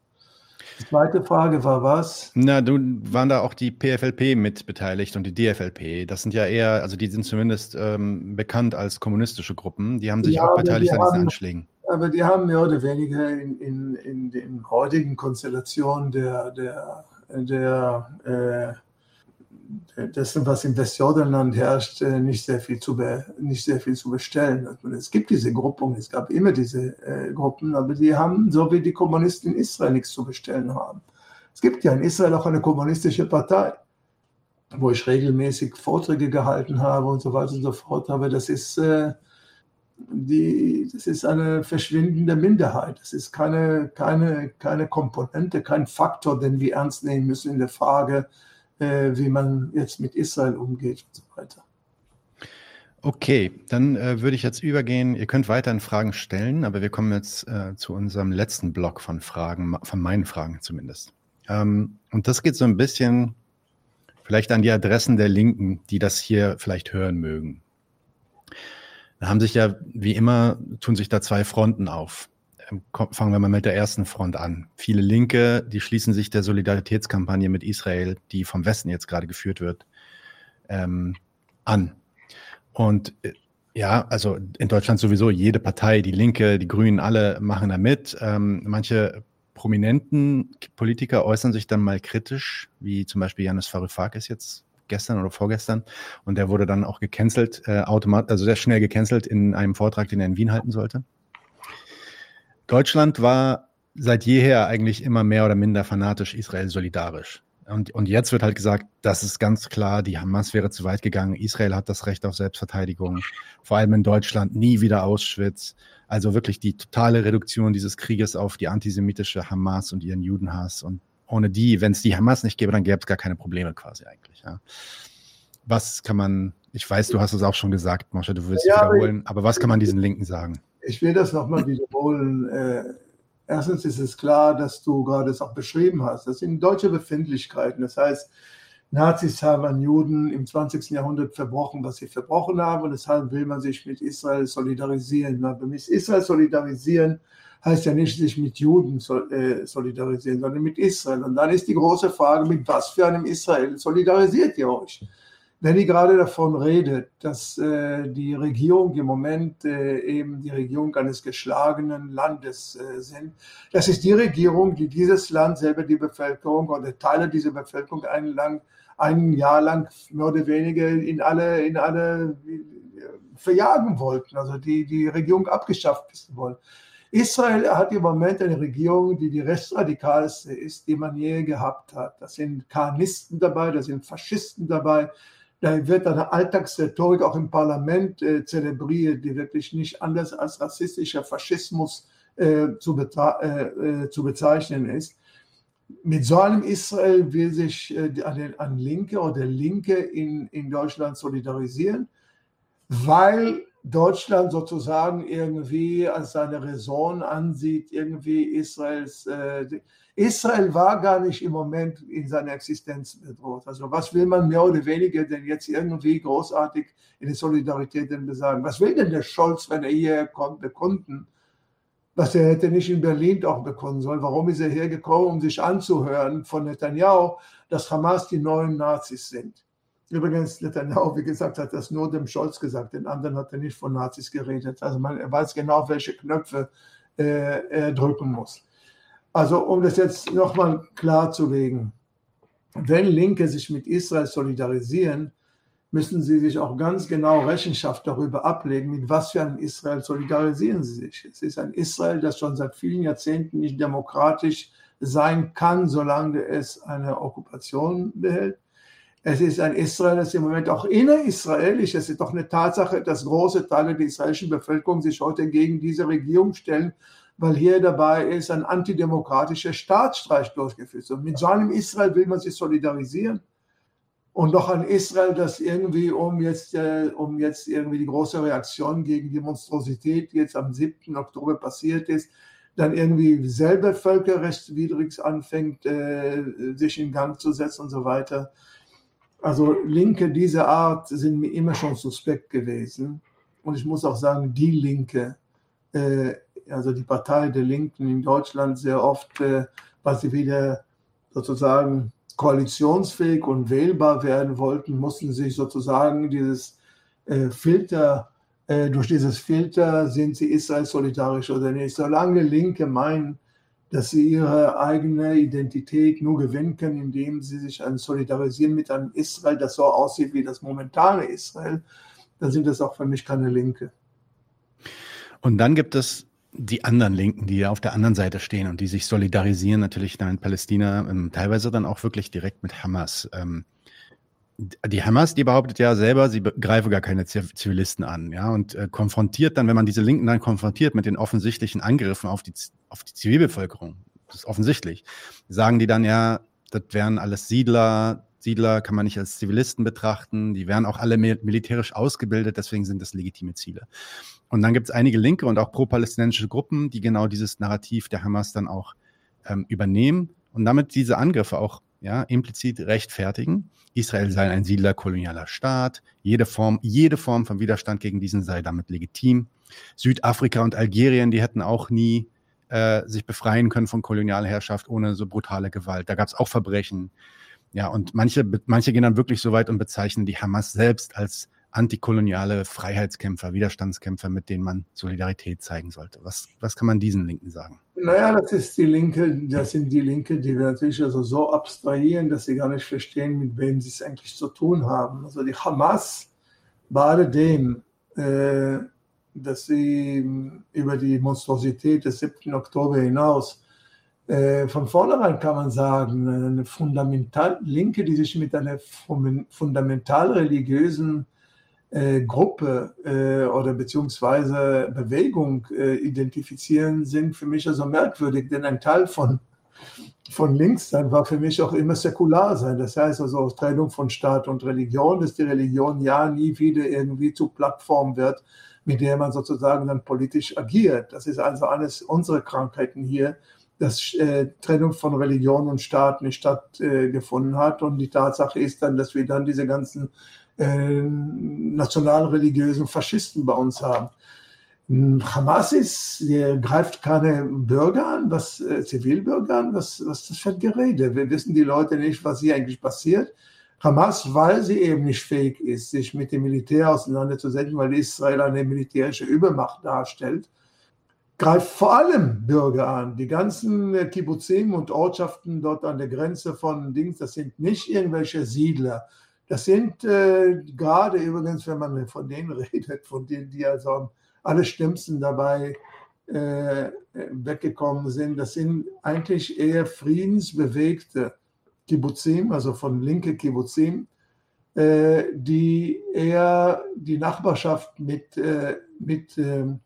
Die zweite Frage war was? Na, du waren da auch die PFLP mit beteiligt und die DFLP. Das sind ja eher, also die sind zumindest ähm, bekannt als kommunistische Gruppen. Die haben sich ja, auch beteiligt an diesen Anschlägen. Aber die haben mehr oder weniger in, in, in den heutigen Konstellationen der, der, der äh, dessen, was im Westjordanland herrscht, äh, nicht sehr viel zu, be, nicht sehr viel zu bestellen. Es gibt diese Gruppung, es gab immer diese äh, Gruppen, aber die haben, so wie die Kommunisten in Israel, nichts zu bestellen haben. Es gibt ja in Israel auch eine kommunistische Partei, wo ich regelmäßig Vorträge gehalten habe und so weiter und so fort. Aber das ist, äh, die, das ist eine verschwindende Minderheit. Das ist keine, keine, keine Komponente, kein Faktor, den wir ernst nehmen müssen in der Frage, äh, wie man jetzt mit Israel umgeht und so weiter. Okay, dann äh, würde ich jetzt übergehen. Ihr könnt weiterhin Fragen stellen, aber wir kommen jetzt äh, zu unserem letzten Block von Fragen, von meinen Fragen zumindest. Ähm, und das geht so ein bisschen vielleicht an die Adressen der Linken, die das hier vielleicht hören mögen. Da haben sich ja, wie immer, tun sich da zwei Fronten auf. Ähm, fangen wir mal mit der ersten Front an. Viele Linke, die schließen sich der Solidaritätskampagne mit Israel, die vom Westen jetzt gerade geführt wird, ähm, an. Und äh, ja, also in Deutschland sowieso jede Partei, die Linke, die Grünen, alle machen da mit. Ähm, manche prominenten Politiker äußern sich dann mal kritisch, wie zum Beispiel Janis Varoufakis jetzt gestern oder vorgestern. Und der wurde dann auch gecancelt, äh, automat also sehr schnell gecancelt in einem Vortrag, den er in Wien halten sollte. Deutschland war seit jeher eigentlich immer mehr oder minder fanatisch Israel solidarisch. Und, und jetzt wird halt gesagt, das ist ganz klar, die Hamas wäre zu weit gegangen. Israel hat das Recht auf Selbstverteidigung. Vor allem in Deutschland nie wieder Auschwitz. Also wirklich die totale Reduktion dieses Krieges auf die antisemitische Hamas und ihren Judenhass. Und ohne die, wenn es die Hamas nicht gäbe, dann gäbe es gar keine Probleme quasi eigentlich. Ja. Was kann man, ich weiß, du hast es auch schon gesagt, Mosche, du willst ja, wiederholen, aber was kann man diesen Linken sagen? ich will das nochmal wiederholen. Äh, erstens ist es klar, dass du gerade es auch beschrieben hast. Das sind deutsche Befindlichkeiten. Das heißt, Nazis haben an Juden im 20. Jahrhundert verbrochen, was sie verbrochen haben. Und deshalb will man sich mit Israel solidarisieren. Aber mit Israel solidarisieren heißt ja nicht sich mit Juden äh, solidarisieren, sondern mit Israel. Und dann ist die große Frage, mit was für einem Israel solidarisiert ihr euch? wenn ich gerade davon rede, dass äh, die Regierung im Moment äh, eben die Regierung eines geschlagenen Landes sind, das ist die Regierung, die dieses Land selber die Bevölkerung oder Teile dieser Bevölkerung ein, lang, ein Jahr lang mehr oder weniger in alle, in alle verjagen wollten, also die die Regierung abgeschafft wissen wollen. Israel hat im Moment eine Regierung, die die rechtsradikalste ist, die man je gehabt hat. Das sind Karnisten dabei, da sind Faschisten dabei, da wird eine Alltagsrhetorik auch im Parlament äh, zelebriert, die wirklich nicht anders als rassistischer Faschismus äh, zu, äh, äh, zu, bezeichnen ist. Mit so einem Israel will sich äh, an, an Linke oder Linke in, in Deutschland solidarisieren, weil Deutschland sozusagen irgendwie als seine Raison ansieht, irgendwie Israels äh, Israel war gar nicht im Moment in seiner Existenz bedroht. Also was will man mehr oder weniger denn jetzt irgendwie großartig in der Solidarität denn besagen? Was will denn der Scholz, wenn er hierher kommt, bekunden? Was er hätte nicht in Berlin auch bekunden sollen. Warum ist er hergekommen, um sich anzuhören von Netanyahu, dass Hamas die neuen Nazis sind? Übrigens, Netanyahu, wie gesagt, hat das nur dem Scholz gesagt, den anderen hat er nicht von Nazis geredet. Also man, er weiß genau, welche Knöpfe äh, er drücken muss. Also um das jetzt nochmal klarzulegen, wenn Linke sich mit Israel solidarisieren, müssen sie sich auch ganz genau Rechenschaft darüber ablegen, mit was für einem Israel solidarisieren sie sich. Es ist ein Israel, das schon seit vielen Jahrzehnten nicht demokratisch sein kann, solange es eine Okkupation behält. Es ist ein Israel, das im Moment auch innerisraelisch, es ist doch eine Tatsache, dass große Teile der israelischen Bevölkerung sich heute gegen diese Regierung stellen weil hier dabei ist ein antidemokratischer Staatsstreich durchgeführt. Und mit so einem Israel will man sich solidarisieren. und noch an Israel, dass irgendwie, um jetzt, äh, um jetzt irgendwie die große Reaktion gegen die Monstrosität, die jetzt am 7. Oktober passiert ist, dann irgendwie selber völkerrechtswidrig anfängt, äh, sich in Gang zu setzen und so weiter. Also Linke dieser Art sind mir immer schon suspekt gewesen. Und ich muss auch sagen, die Linke, äh, also die Partei der Linken in Deutschland sehr oft, äh, weil sie wieder sozusagen koalitionsfähig und wählbar werden wollten, mussten sich sozusagen dieses äh, Filter, äh, durch dieses Filter sind sie Israel solidarisch oder nicht. Solange Linke meinen, dass sie ihre eigene Identität nur gewinnen können, indem sie sich solidarisieren mit einem Israel, das so aussieht wie das momentane Israel, dann sind das auch für mich keine Linke. Und dann gibt es die anderen Linken, die auf der anderen Seite stehen und die sich solidarisieren, natürlich da in Palästina, ähm, teilweise dann auch wirklich direkt mit Hamas. Ähm, die Hamas, die behauptet ja selber, sie greife gar keine Zivilisten an, ja, und äh, konfrontiert dann, wenn man diese Linken dann konfrontiert mit den offensichtlichen Angriffen auf die, auf die Zivilbevölkerung, das ist offensichtlich, sagen die dann ja, das wären alles Siedler, Siedler kann man nicht als Zivilisten betrachten, die wären auch alle militärisch ausgebildet, deswegen sind das legitime Ziele. Und dann gibt es einige linke und auch pro-palästinensische Gruppen, die genau dieses Narrativ der Hamas dann auch ähm, übernehmen und damit diese Angriffe auch ja, implizit rechtfertigen. Israel sei ein siedlerkolonialer Staat. Jede Form, jede Form von Widerstand gegen diesen sei damit legitim. Südafrika und Algerien, die hätten auch nie äh, sich befreien können von Kolonialherrschaft ohne so brutale Gewalt. Da gab es auch Verbrechen. Ja, und manche, manche gehen dann wirklich so weit und bezeichnen die Hamas selbst als antikoloniale Freiheitskämpfer, Widerstandskämpfer, mit denen man Solidarität zeigen sollte. Was, was kann man diesen Linken sagen? Naja, das ist die Linke, das sind die Linke, die wir natürlich also so abstrahieren, dass sie gar nicht verstehen, mit wem sie es eigentlich zu tun haben. Also die Hamas, bei alledem, äh, dass sie über die Monstrosität des 7. Oktober hinaus äh, von vornherein kann man sagen, eine fundamental Linke, die sich mit einer fundamental religiösen äh, Gruppe äh, oder beziehungsweise Bewegung äh, identifizieren, sind für mich also merkwürdig, denn ein Teil von, von links sein war für mich auch immer säkular sein. Das heißt also Trennung von Staat und Religion, dass die Religion ja nie wieder irgendwie zur Plattform wird, mit der man sozusagen dann politisch agiert. Das ist also eines unserer Krankheiten hier, dass äh, Trennung von Religion und Staat nicht stattgefunden äh, hat. Und die Tatsache ist dann, dass wir dann diese ganzen äh, nationalreligiösen Faschisten bei uns haben. Hamas ist, greift keine Bürger an, was äh, Zivilbürger an, was, was das für ein Gerede. Wir wissen die Leute nicht, was hier eigentlich passiert. Hamas, weil sie eben nicht fähig ist, sich mit dem Militär auseinanderzusetzen, weil Israel eine militärische Übermacht darstellt, greift vor allem Bürger an. Die ganzen äh, Kibbuzim und Ortschaften dort an der Grenze von Dings, das sind nicht irgendwelche Siedler, das sind äh, gerade übrigens, wenn man von denen redet, von denen, die also am allerschlimmsten dabei äh, weggekommen sind, das sind eigentlich eher friedensbewegte Kibbuzim, also von linke Kibbuzim, äh, die eher die Nachbarschaft mit, äh, mit, ähm,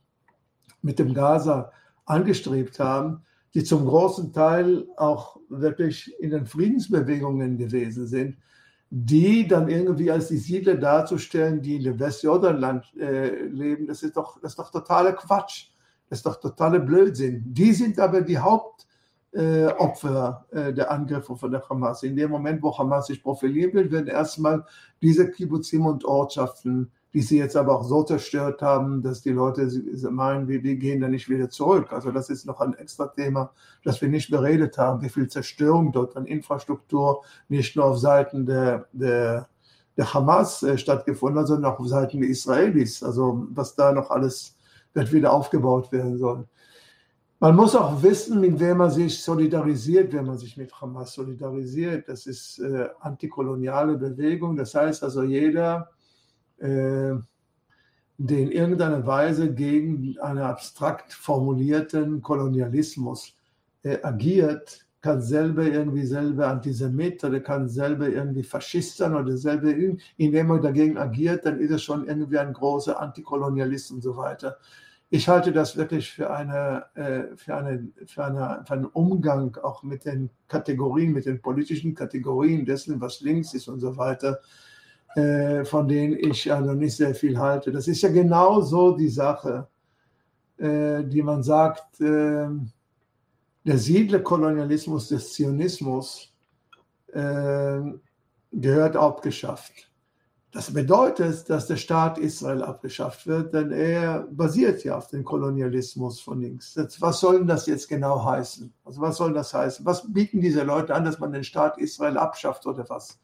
mit dem Gaza angestrebt haben, die zum großen Teil auch wirklich in den Friedensbewegungen gewesen sind die dann irgendwie als die Siedler darzustellen, die in dem Westjordanland äh, leben, das ist, doch, das ist doch totaler Quatsch. Das ist doch totaler Blödsinn. Die sind aber die Hauptopfer äh, äh, der Angriffe von der Hamas. In dem Moment, wo Hamas sich profilieren will, werden erstmal diese Kibbuzim und Ortschaften die sie jetzt aber auch so zerstört haben, dass die Leute meinen, wir, wir gehen da nicht wieder zurück. Also das ist noch ein extra Thema, das wir nicht beredet haben, wie viel Zerstörung dort an Infrastruktur nicht nur auf Seiten der, der, der Hamas äh, stattgefunden hat, sondern auch auf Seiten der Israelis. Also was da noch alles wird wieder aufgebaut werden soll. Man muss auch wissen, mit wem man sich solidarisiert, wenn man sich mit Hamas solidarisiert. Das ist äh, antikoloniale Bewegung. Das heißt also, jeder, äh, der in irgendeiner Weise gegen einen abstrakt formulierten Kolonialismus äh, agiert, kann selber irgendwie selber Antisemit oder kann selber irgendwie Faschist sein oder selber, indem er dagegen agiert, dann ist er schon irgendwie ein großer Antikolonialist und so weiter. Ich halte das wirklich für, eine, äh, für, eine, für, eine, für einen Umgang auch mit den Kategorien, mit den politischen Kategorien dessen, was links ist und so weiter, äh, von denen ich also nicht sehr viel halte. Das ist ja genau so die Sache, äh, die man sagt, der Siedlerkolonialismus des Zionismus gehört abgeschafft. Das bedeutet, dass der Staat Israel abgeschafft wird, denn er basiert ja auf dem Kolonialismus von links. Was soll denn das jetzt genau heißen? Also was soll das heißen? Was bieten diese Leute an, dass man den Staat Israel abschafft oder was?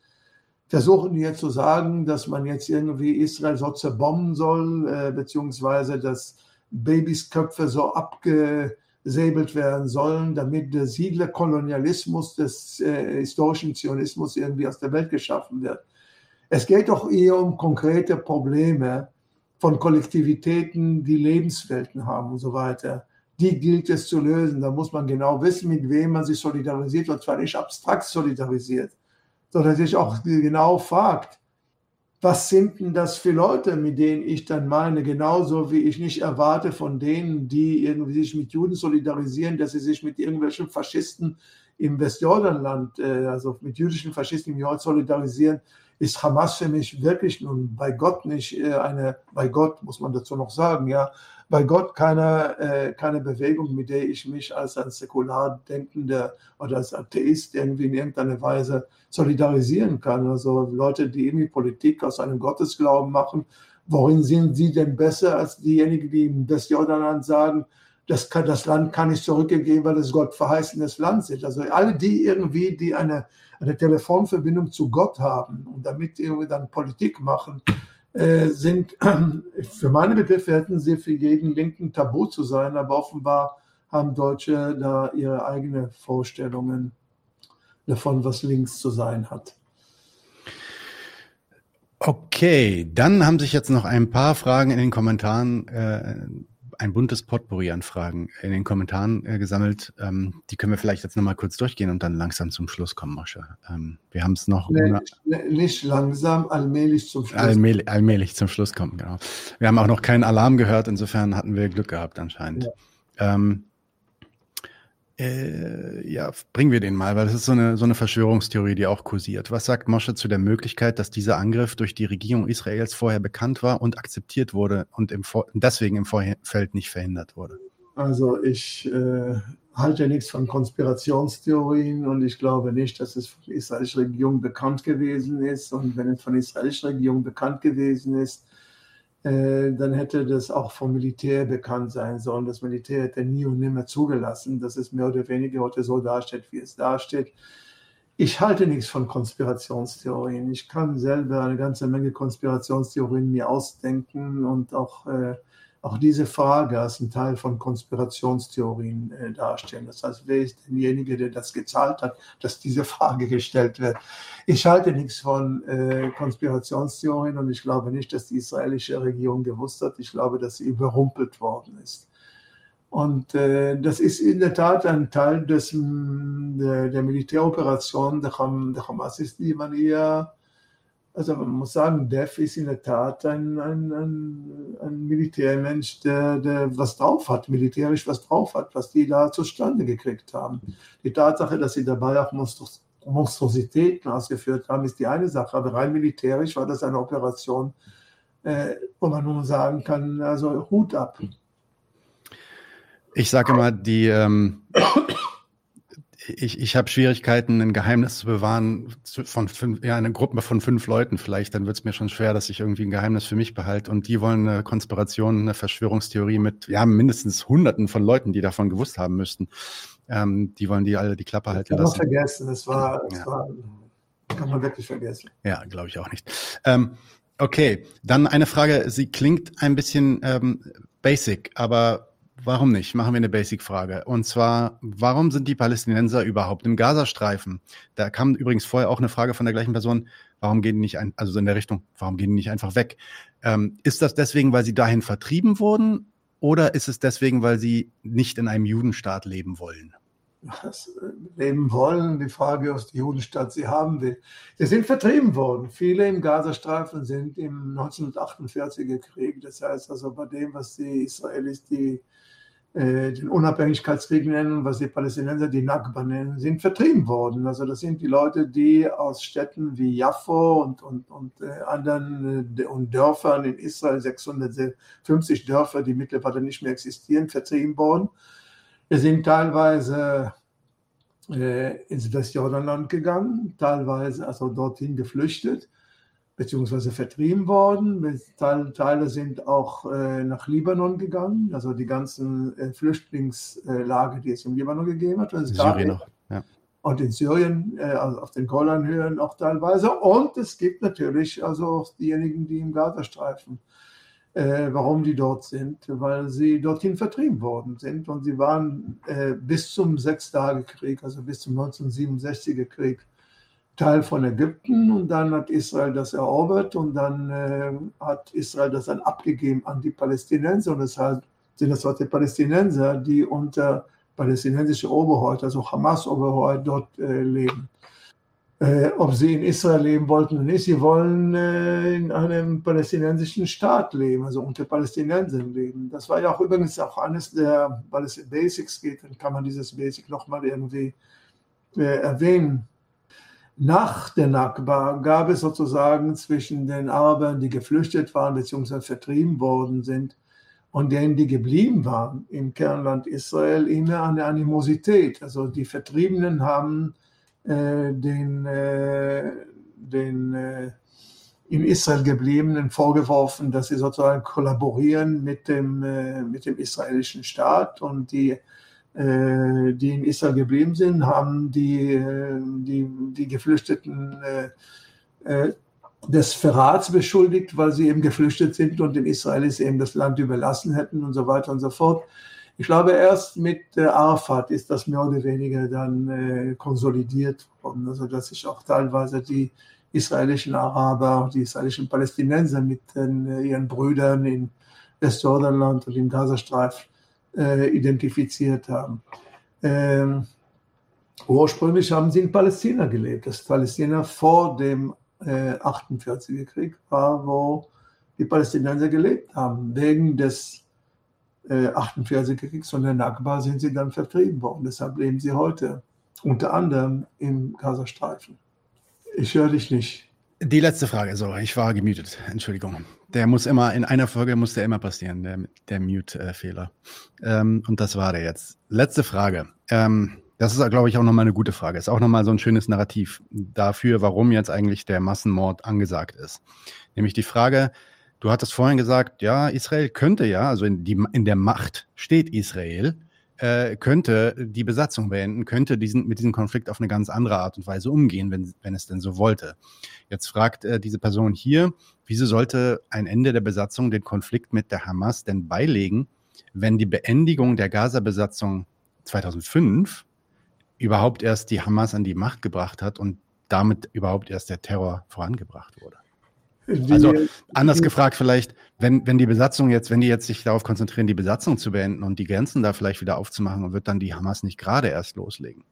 Versuchen die jetzt zu sagen, dass man jetzt irgendwie Israel so zerbomben soll, äh, beziehungsweise dass Babys Köpfe so abgesäbelt werden sollen, damit der Siedlerkolonialismus des äh, historischen Zionismus irgendwie aus der Welt geschaffen wird. Es geht doch eher um konkrete Probleme von Kollektivitäten, die Lebenswelten haben und so weiter. Die gilt es zu lösen. Da muss man genau wissen, mit wem man sich solidarisiert und zwar nicht abstrakt solidarisiert, sondern sich auch genau fragt, was sind denn das für Leute, mit denen ich dann meine, genauso wie ich nicht erwarte von denen, die irgendwie sich mit Juden solidarisieren, dass sie sich mit irgendwelchen Faschisten im Westjordanland, äh, also mit jüdischen Faschisten im Jordan solidarisieren, ist Hamas für mich wirklich nun bei Gott nicht äh, eine, bei Gott muss man dazu noch sagen, ja, bei Gott keine, äh, keine Bewegung, mit der ich mich als ein säkular Denkender oder als Atheist irgendwie in irgendeiner Weise solidarisieren kann. Also Leute, die irgendwie Politik aus einem Gottesglauben machen, worin sind sie denn besser als diejenigen, die im Westjordanland sagen, das, kann, das Land kann nicht zurückgegeben, weil es Gott verheißenes Land ist. Also alle die irgendwie, die eine, eine Telefonverbindung zu Gott haben und damit irgendwie dann Politik machen, äh, sind für meine Begriffe hätten sie für jeden Linken tabu zu sein, aber offenbar haben Deutsche da ihre eigenen Vorstellungen davon, was links zu sein hat. Okay, dann haben sich jetzt noch ein paar Fragen in den Kommentaren äh, ein buntes Potpourri an Fragen in den Kommentaren äh, gesammelt. Ähm, die können wir vielleicht jetzt nochmal kurz durchgehen und dann langsam zum Schluss kommen, Mosche. Ähm, wir haben es noch. Nee, nicht langsam, allmählich zum Schluss. Allmählich, allmählich, zum Schluss kommen, genau. Wir haben auch noch keinen Alarm gehört, insofern hatten wir Glück gehabt anscheinend. Ja. Ähm, äh, ja, bringen wir den mal, weil das ist so eine, so eine Verschwörungstheorie, die auch kursiert. Was sagt Mosche zu der Möglichkeit, dass dieser Angriff durch die Regierung Israels vorher bekannt war und akzeptiert wurde und im Vor deswegen im Vorfeld nicht verhindert wurde? Also ich äh, halte nichts von Konspirationstheorien und ich glaube nicht, dass es von der israelischen Regierung bekannt gewesen ist. Und wenn es von der israelischen Regierung bekannt gewesen ist, dann hätte das auch vom Militär bekannt sein sollen. Das Militär hätte nie und nimmer zugelassen, dass es mehr oder weniger heute so dasteht, wie es dasteht. Ich halte nichts von Konspirationstheorien. Ich kann selber eine ganze Menge Konspirationstheorien mir ausdenken und auch äh, auch diese Frage als ein Teil von Konspirationstheorien äh, darstellen. Das heißt, wer ist derjenige, der das gezahlt hat, dass diese Frage gestellt wird? Ich halte nichts von äh, Konspirationstheorien und ich glaube nicht, dass die israelische Regierung gewusst hat. Ich glaube, dass sie überrumpelt worden ist. Und äh, das ist in der Tat ein Teil des, der, der Militäroperation der, Ham, der Hamas, ist, die man eher also man muss sagen, Dev ist in der Tat ein, ein, ein, ein Militärmensch, der, der was drauf hat, militärisch was drauf hat, was die da zustande gekriegt haben. Die Tatsache, dass sie dabei auch Monstros Monstrositäten ausgeführt haben, ist die eine Sache, aber rein militärisch war das eine Operation, äh, wo man nur sagen kann, also Hut ab. Ich sage immer, die, ähm, ich, ich habe Schwierigkeiten, ein Geheimnis zu bewahren von fünf, ja, eine Gruppe von fünf Leuten vielleicht, dann wird es mir schon schwer, dass ich irgendwie ein Geheimnis für mich behalte. Und die wollen eine Konspiration, eine Verschwörungstheorie mit ja, mindestens Hunderten von Leuten, die davon gewusst haben müssten. Ähm, die wollen die alle die Klappe halten lassen. Kann man vergessen, das war, das ja. war, kann man wirklich vergessen. Ja, glaube ich auch nicht. Ähm, okay, dann eine Frage, sie klingt ein bisschen ähm, basic, aber Warum nicht? Machen wir eine Basic-Frage. Und zwar, warum sind die Palästinenser überhaupt im Gazastreifen? Da kam übrigens vorher auch eine Frage von der gleichen Person. Warum gehen die nicht, ein, also in der Richtung, warum gehen die nicht einfach weg? Ähm, ist das deswegen, weil sie dahin vertrieben wurden? Oder ist es deswegen, weil sie nicht in einem Judenstaat leben wollen? leben wollen. Die Frage, was die Judenstadt sie haben will. Sie sind vertrieben worden. Viele im Gazastreifen sind im 1948er Krieg. Das heißt also bei dem, was die Israelis die, äh, den Unabhängigkeitskrieg nennen, was die Palästinenser die Nakba nennen, sind vertrieben worden. Also das sind die Leute, die aus Städten wie Jaffo und, und, und äh, anderen äh, und Dörfern in Israel, 650 Dörfer, die mittlerweile nicht mehr existieren, vertrieben worden wir sind teilweise äh, ins Westjordanland gegangen, teilweise also dorthin geflüchtet, beziehungsweise vertrieben worden. Teile, Teile sind auch äh, nach Libanon gegangen, also die ganzen äh, Flüchtlingslager, die es im Libanon gegeben hat. Also Syrien noch, ja. Und in Syrien, äh, also auf den Golanhöhen auch teilweise. Und es gibt natürlich also auch diejenigen, die im Gazastreifen warum die dort sind, weil sie dorthin vertrieben worden sind und sie waren bis zum Sechstagekrieg, also bis zum 1967er Krieg, Teil von Ägypten und dann hat Israel das erobert und dann äh, hat Israel das dann abgegeben an die Palästinenser und deshalb sind das heute Palästinenser, die unter palästinensische Oberhäute, also Hamas-Oberhäute dort äh, leben äh, ob sie in Israel leben wollten oder nicht. Sie wollen äh, in einem palästinensischen Staat leben, also unter Palästinensern leben. Das war ja auch übrigens auch eines der, weil es Basics geht, dann kann man dieses Basic nochmal irgendwie äh, erwähnen. Nach der Nakba gab es sozusagen zwischen den Arabern, die geflüchtet waren bzw. vertrieben worden sind, und denen, die geblieben waren im Kernland Israel, immer eine Animosität. Also die Vertriebenen haben äh, den, äh, den äh, in Israel gebliebenen vorgeworfen, dass sie sozusagen kollaborieren mit dem, mit dem israelischen Staat und die, die in Israel geblieben sind, haben die, die, die Geflüchteten des Verrats beschuldigt, weil sie eben geflüchtet sind und den Israelis eben das Land überlassen hätten und so weiter und so fort. Ich glaube, erst mit äh, Arafat ist das mehr oder weniger dann äh, konsolidiert worden. Also, dass sich auch teilweise die israelischen Araber, die israelischen Palästinenser mit den, äh, ihren Brüdern in Westjordanland und im Gazastreif äh, identifiziert haben. Ähm, ursprünglich haben sie in Palästina gelebt. Das Palästina vor dem äh, 48er Krieg war, wo die Palästinenser gelebt haben, wegen des 48 äh, Kriegs von der Nakba sind sie dann vertrieben worden. Deshalb leben sie heute unter anderem im Gazastreifen. Ich höre dich nicht. Die letzte Frage, so, ich war gemütet, Entschuldigung. Der muss immer, in einer Folge muss der immer passieren, der, der Mute-Fehler. Ähm, und das war der jetzt. Letzte Frage. Ähm, das ist, glaube ich, auch nochmal eine gute Frage. Ist auch nochmal so ein schönes Narrativ dafür, warum jetzt eigentlich der Massenmord angesagt ist. Nämlich die Frage, Du hattest vorhin gesagt, ja, Israel könnte ja, also in, die, in der Macht steht Israel, äh, könnte die Besatzung beenden, könnte diesen, mit diesem Konflikt auf eine ganz andere Art und Weise umgehen, wenn, wenn es denn so wollte. Jetzt fragt äh, diese Person hier, wieso sollte ein Ende der Besatzung den Konflikt mit der Hamas denn beilegen, wenn die Beendigung der Gaza-Besatzung 2005 überhaupt erst die Hamas an die Macht gebracht hat und damit überhaupt erst der Terror vorangebracht wurde? Also anders gefragt vielleicht, wenn, wenn die Besatzung jetzt, wenn die jetzt sich darauf konzentrieren, die Besatzung zu beenden und die Grenzen da vielleicht wieder aufzumachen, wird dann die Hamas nicht gerade erst loslegen?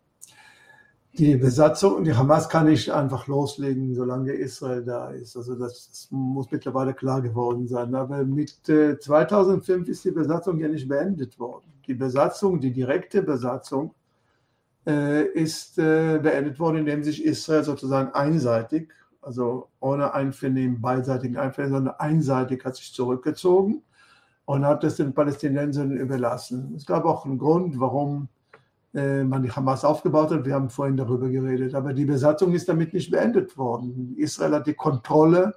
Die Besatzung, die Hamas kann nicht einfach loslegen, solange Israel da ist. Also das, das muss mittlerweile klar geworden sein. Aber mit äh, 2005 ist die Besatzung ja nicht beendet worden. Die Besatzung, die direkte Besatzung, äh, ist äh, beendet worden, indem sich Israel sozusagen einseitig also ohne Einvernehmen, beidseitigen Einvernehmen, sondern einseitig hat sich zurückgezogen und hat es den Palästinensern überlassen. Es gab auch einen Grund, warum äh, man die Hamas aufgebaut hat. Wir haben vorhin darüber geredet. Aber die Besatzung ist damit nicht beendet worden. Israel hat die Kontrolle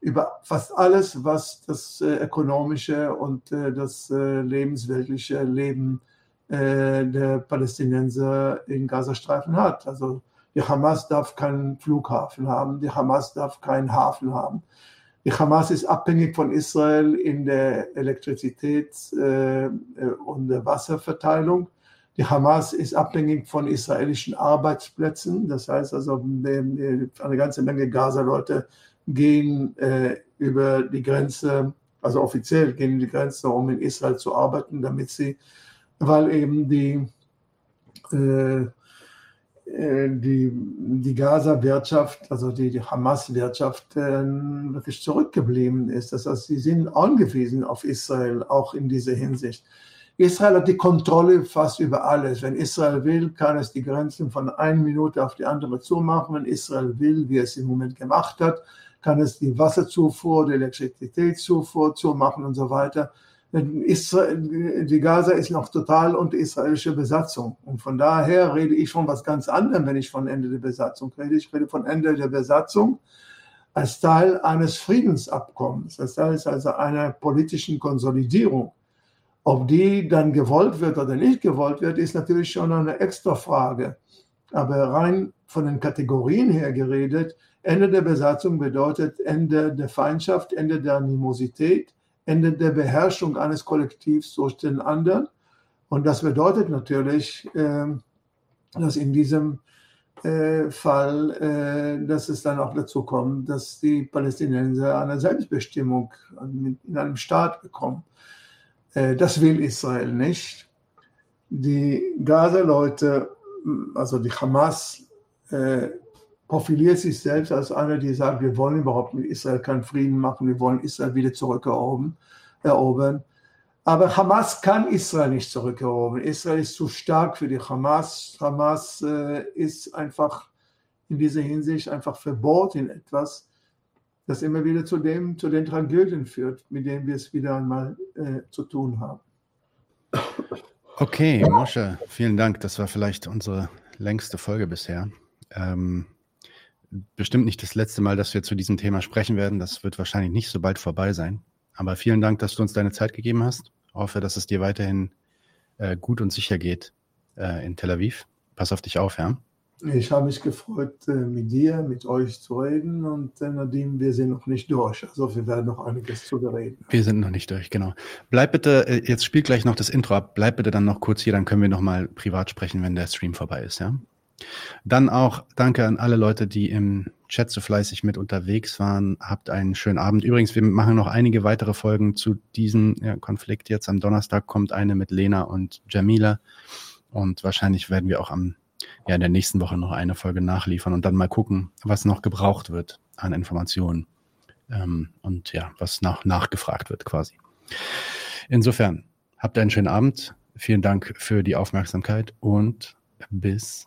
über fast alles, was das äh, ökonomische und äh, das äh, lebensweltliche Leben äh, der Palästinenser in Gazastreifen hat. Also die Hamas darf keinen Flughafen haben, die Hamas darf keinen Hafen haben. Die Hamas ist abhängig von Israel in der Elektrizitäts- äh, und der Wasserverteilung. Die Hamas ist abhängig von israelischen Arbeitsplätzen. Das heißt also, eine ganze Menge Gaza-Leute gehen äh, über die Grenze, also offiziell gehen die Grenze, um in Israel zu arbeiten, damit sie, weil eben die äh, äh, die, die Gaza-Wirtschaft, also die, die Hamas-Wirtschaft, äh, wirklich zurückgeblieben ist. Das heißt, sie sind angewiesen auf Israel, auch in dieser Hinsicht. Israel hat die Kontrolle fast über alles. Wenn Israel will, kann es die Grenzen von einer Minute auf die andere zumachen. Wenn Israel will, wie es im Moment gemacht hat, kann es die Wasserzufuhr, die Elektrizitätszufuhr zumachen und so weiter. Die Gaza ist noch total unter israelischer Besatzung. Und von daher rede ich von was ganz anderem, wenn ich von Ende der Besatzung rede. Ich rede von Ende der Besatzung als Teil eines Friedensabkommens. Das heißt also einer politischen Konsolidierung. Ob die dann gewollt wird oder nicht gewollt wird, ist natürlich schon eine extra Frage. Aber rein von den Kategorien her geredet, Ende der Besatzung bedeutet Ende der Feindschaft, Ende der Animosität, Ende der Beherrschung eines Kollektivs durch den anderen. Und das bedeutet natürlich, ähm, dass in diesem äh, Fall, äh, dass es dann auch dazu kommt, dass die Palästinenser eine Selbstbestimmung in einem Staat bekommen. Äh, das will Israel nicht. Die Gaza-Leute, also die Hamas, profiliert sich selbst als einer, die sagt, wir wollen überhaupt mit Israel keinen Frieden machen, wir wollen Israel wieder zurückerobern. Erobern. Aber Hamas kann Israel nicht zurückerobern. Israel ist zu stark für die Hamas. Hamas äh, ist einfach in dieser Hinsicht einfach verbohrt in etwas, das immer wieder zu, dem, zu den Tragödien führt, mit denen wir es wieder einmal äh, zu tun haben. Okay, Mosche, vielen Dank. Das war vielleicht unsere längste Folge bisher. Ähm, bestimmt nicht das letzte Mal, dass wir zu diesem Thema sprechen werden. Das wird wahrscheinlich nicht so bald vorbei sein. Aber vielen Dank, dass du uns deine Zeit gegeben hast. Ich hoffe, dass es dir weiterhin äh, gut und sicher geht äh, in Tel Aviv. Pass auf dich auf, ja. Ich habe mich gefreut, äh, mit dir, mit euch zu reden und äh, Nadim, wir sind noch nicht durch. Also wir werden noch einiges zu bereden. Wir sind noch nicht durch, genau. Bleib bitte, äh, jetzt spielt gleich noch das Intro ab. Bleib bitte dann noch kurz hier, dann können wir noch mal privat sprechen, wenn der Stream vorbei ist, ja? Dann auch danke an alle Leute, die im Chat so fleißig mit unterwegs waren. Habt einen schönen Abend. Übrigens, wir machen noch einige weitere Folgen zu diesem ja, Konflikt. Jetzt am Donnerstag kommt eine mit Lena und Jamila. Und wahrscheinlich werden wir auch am, ja, in der nächsten Woche noch eine Folge nachliefern und dann mal gucken, was noch gebraucht wird an Informationen. Ähm, und ja, was nach, nachgefragt wird quasi. Insofern, habt einen schönen Abend. Vielen Dank für die Aufmerksamkeit und bis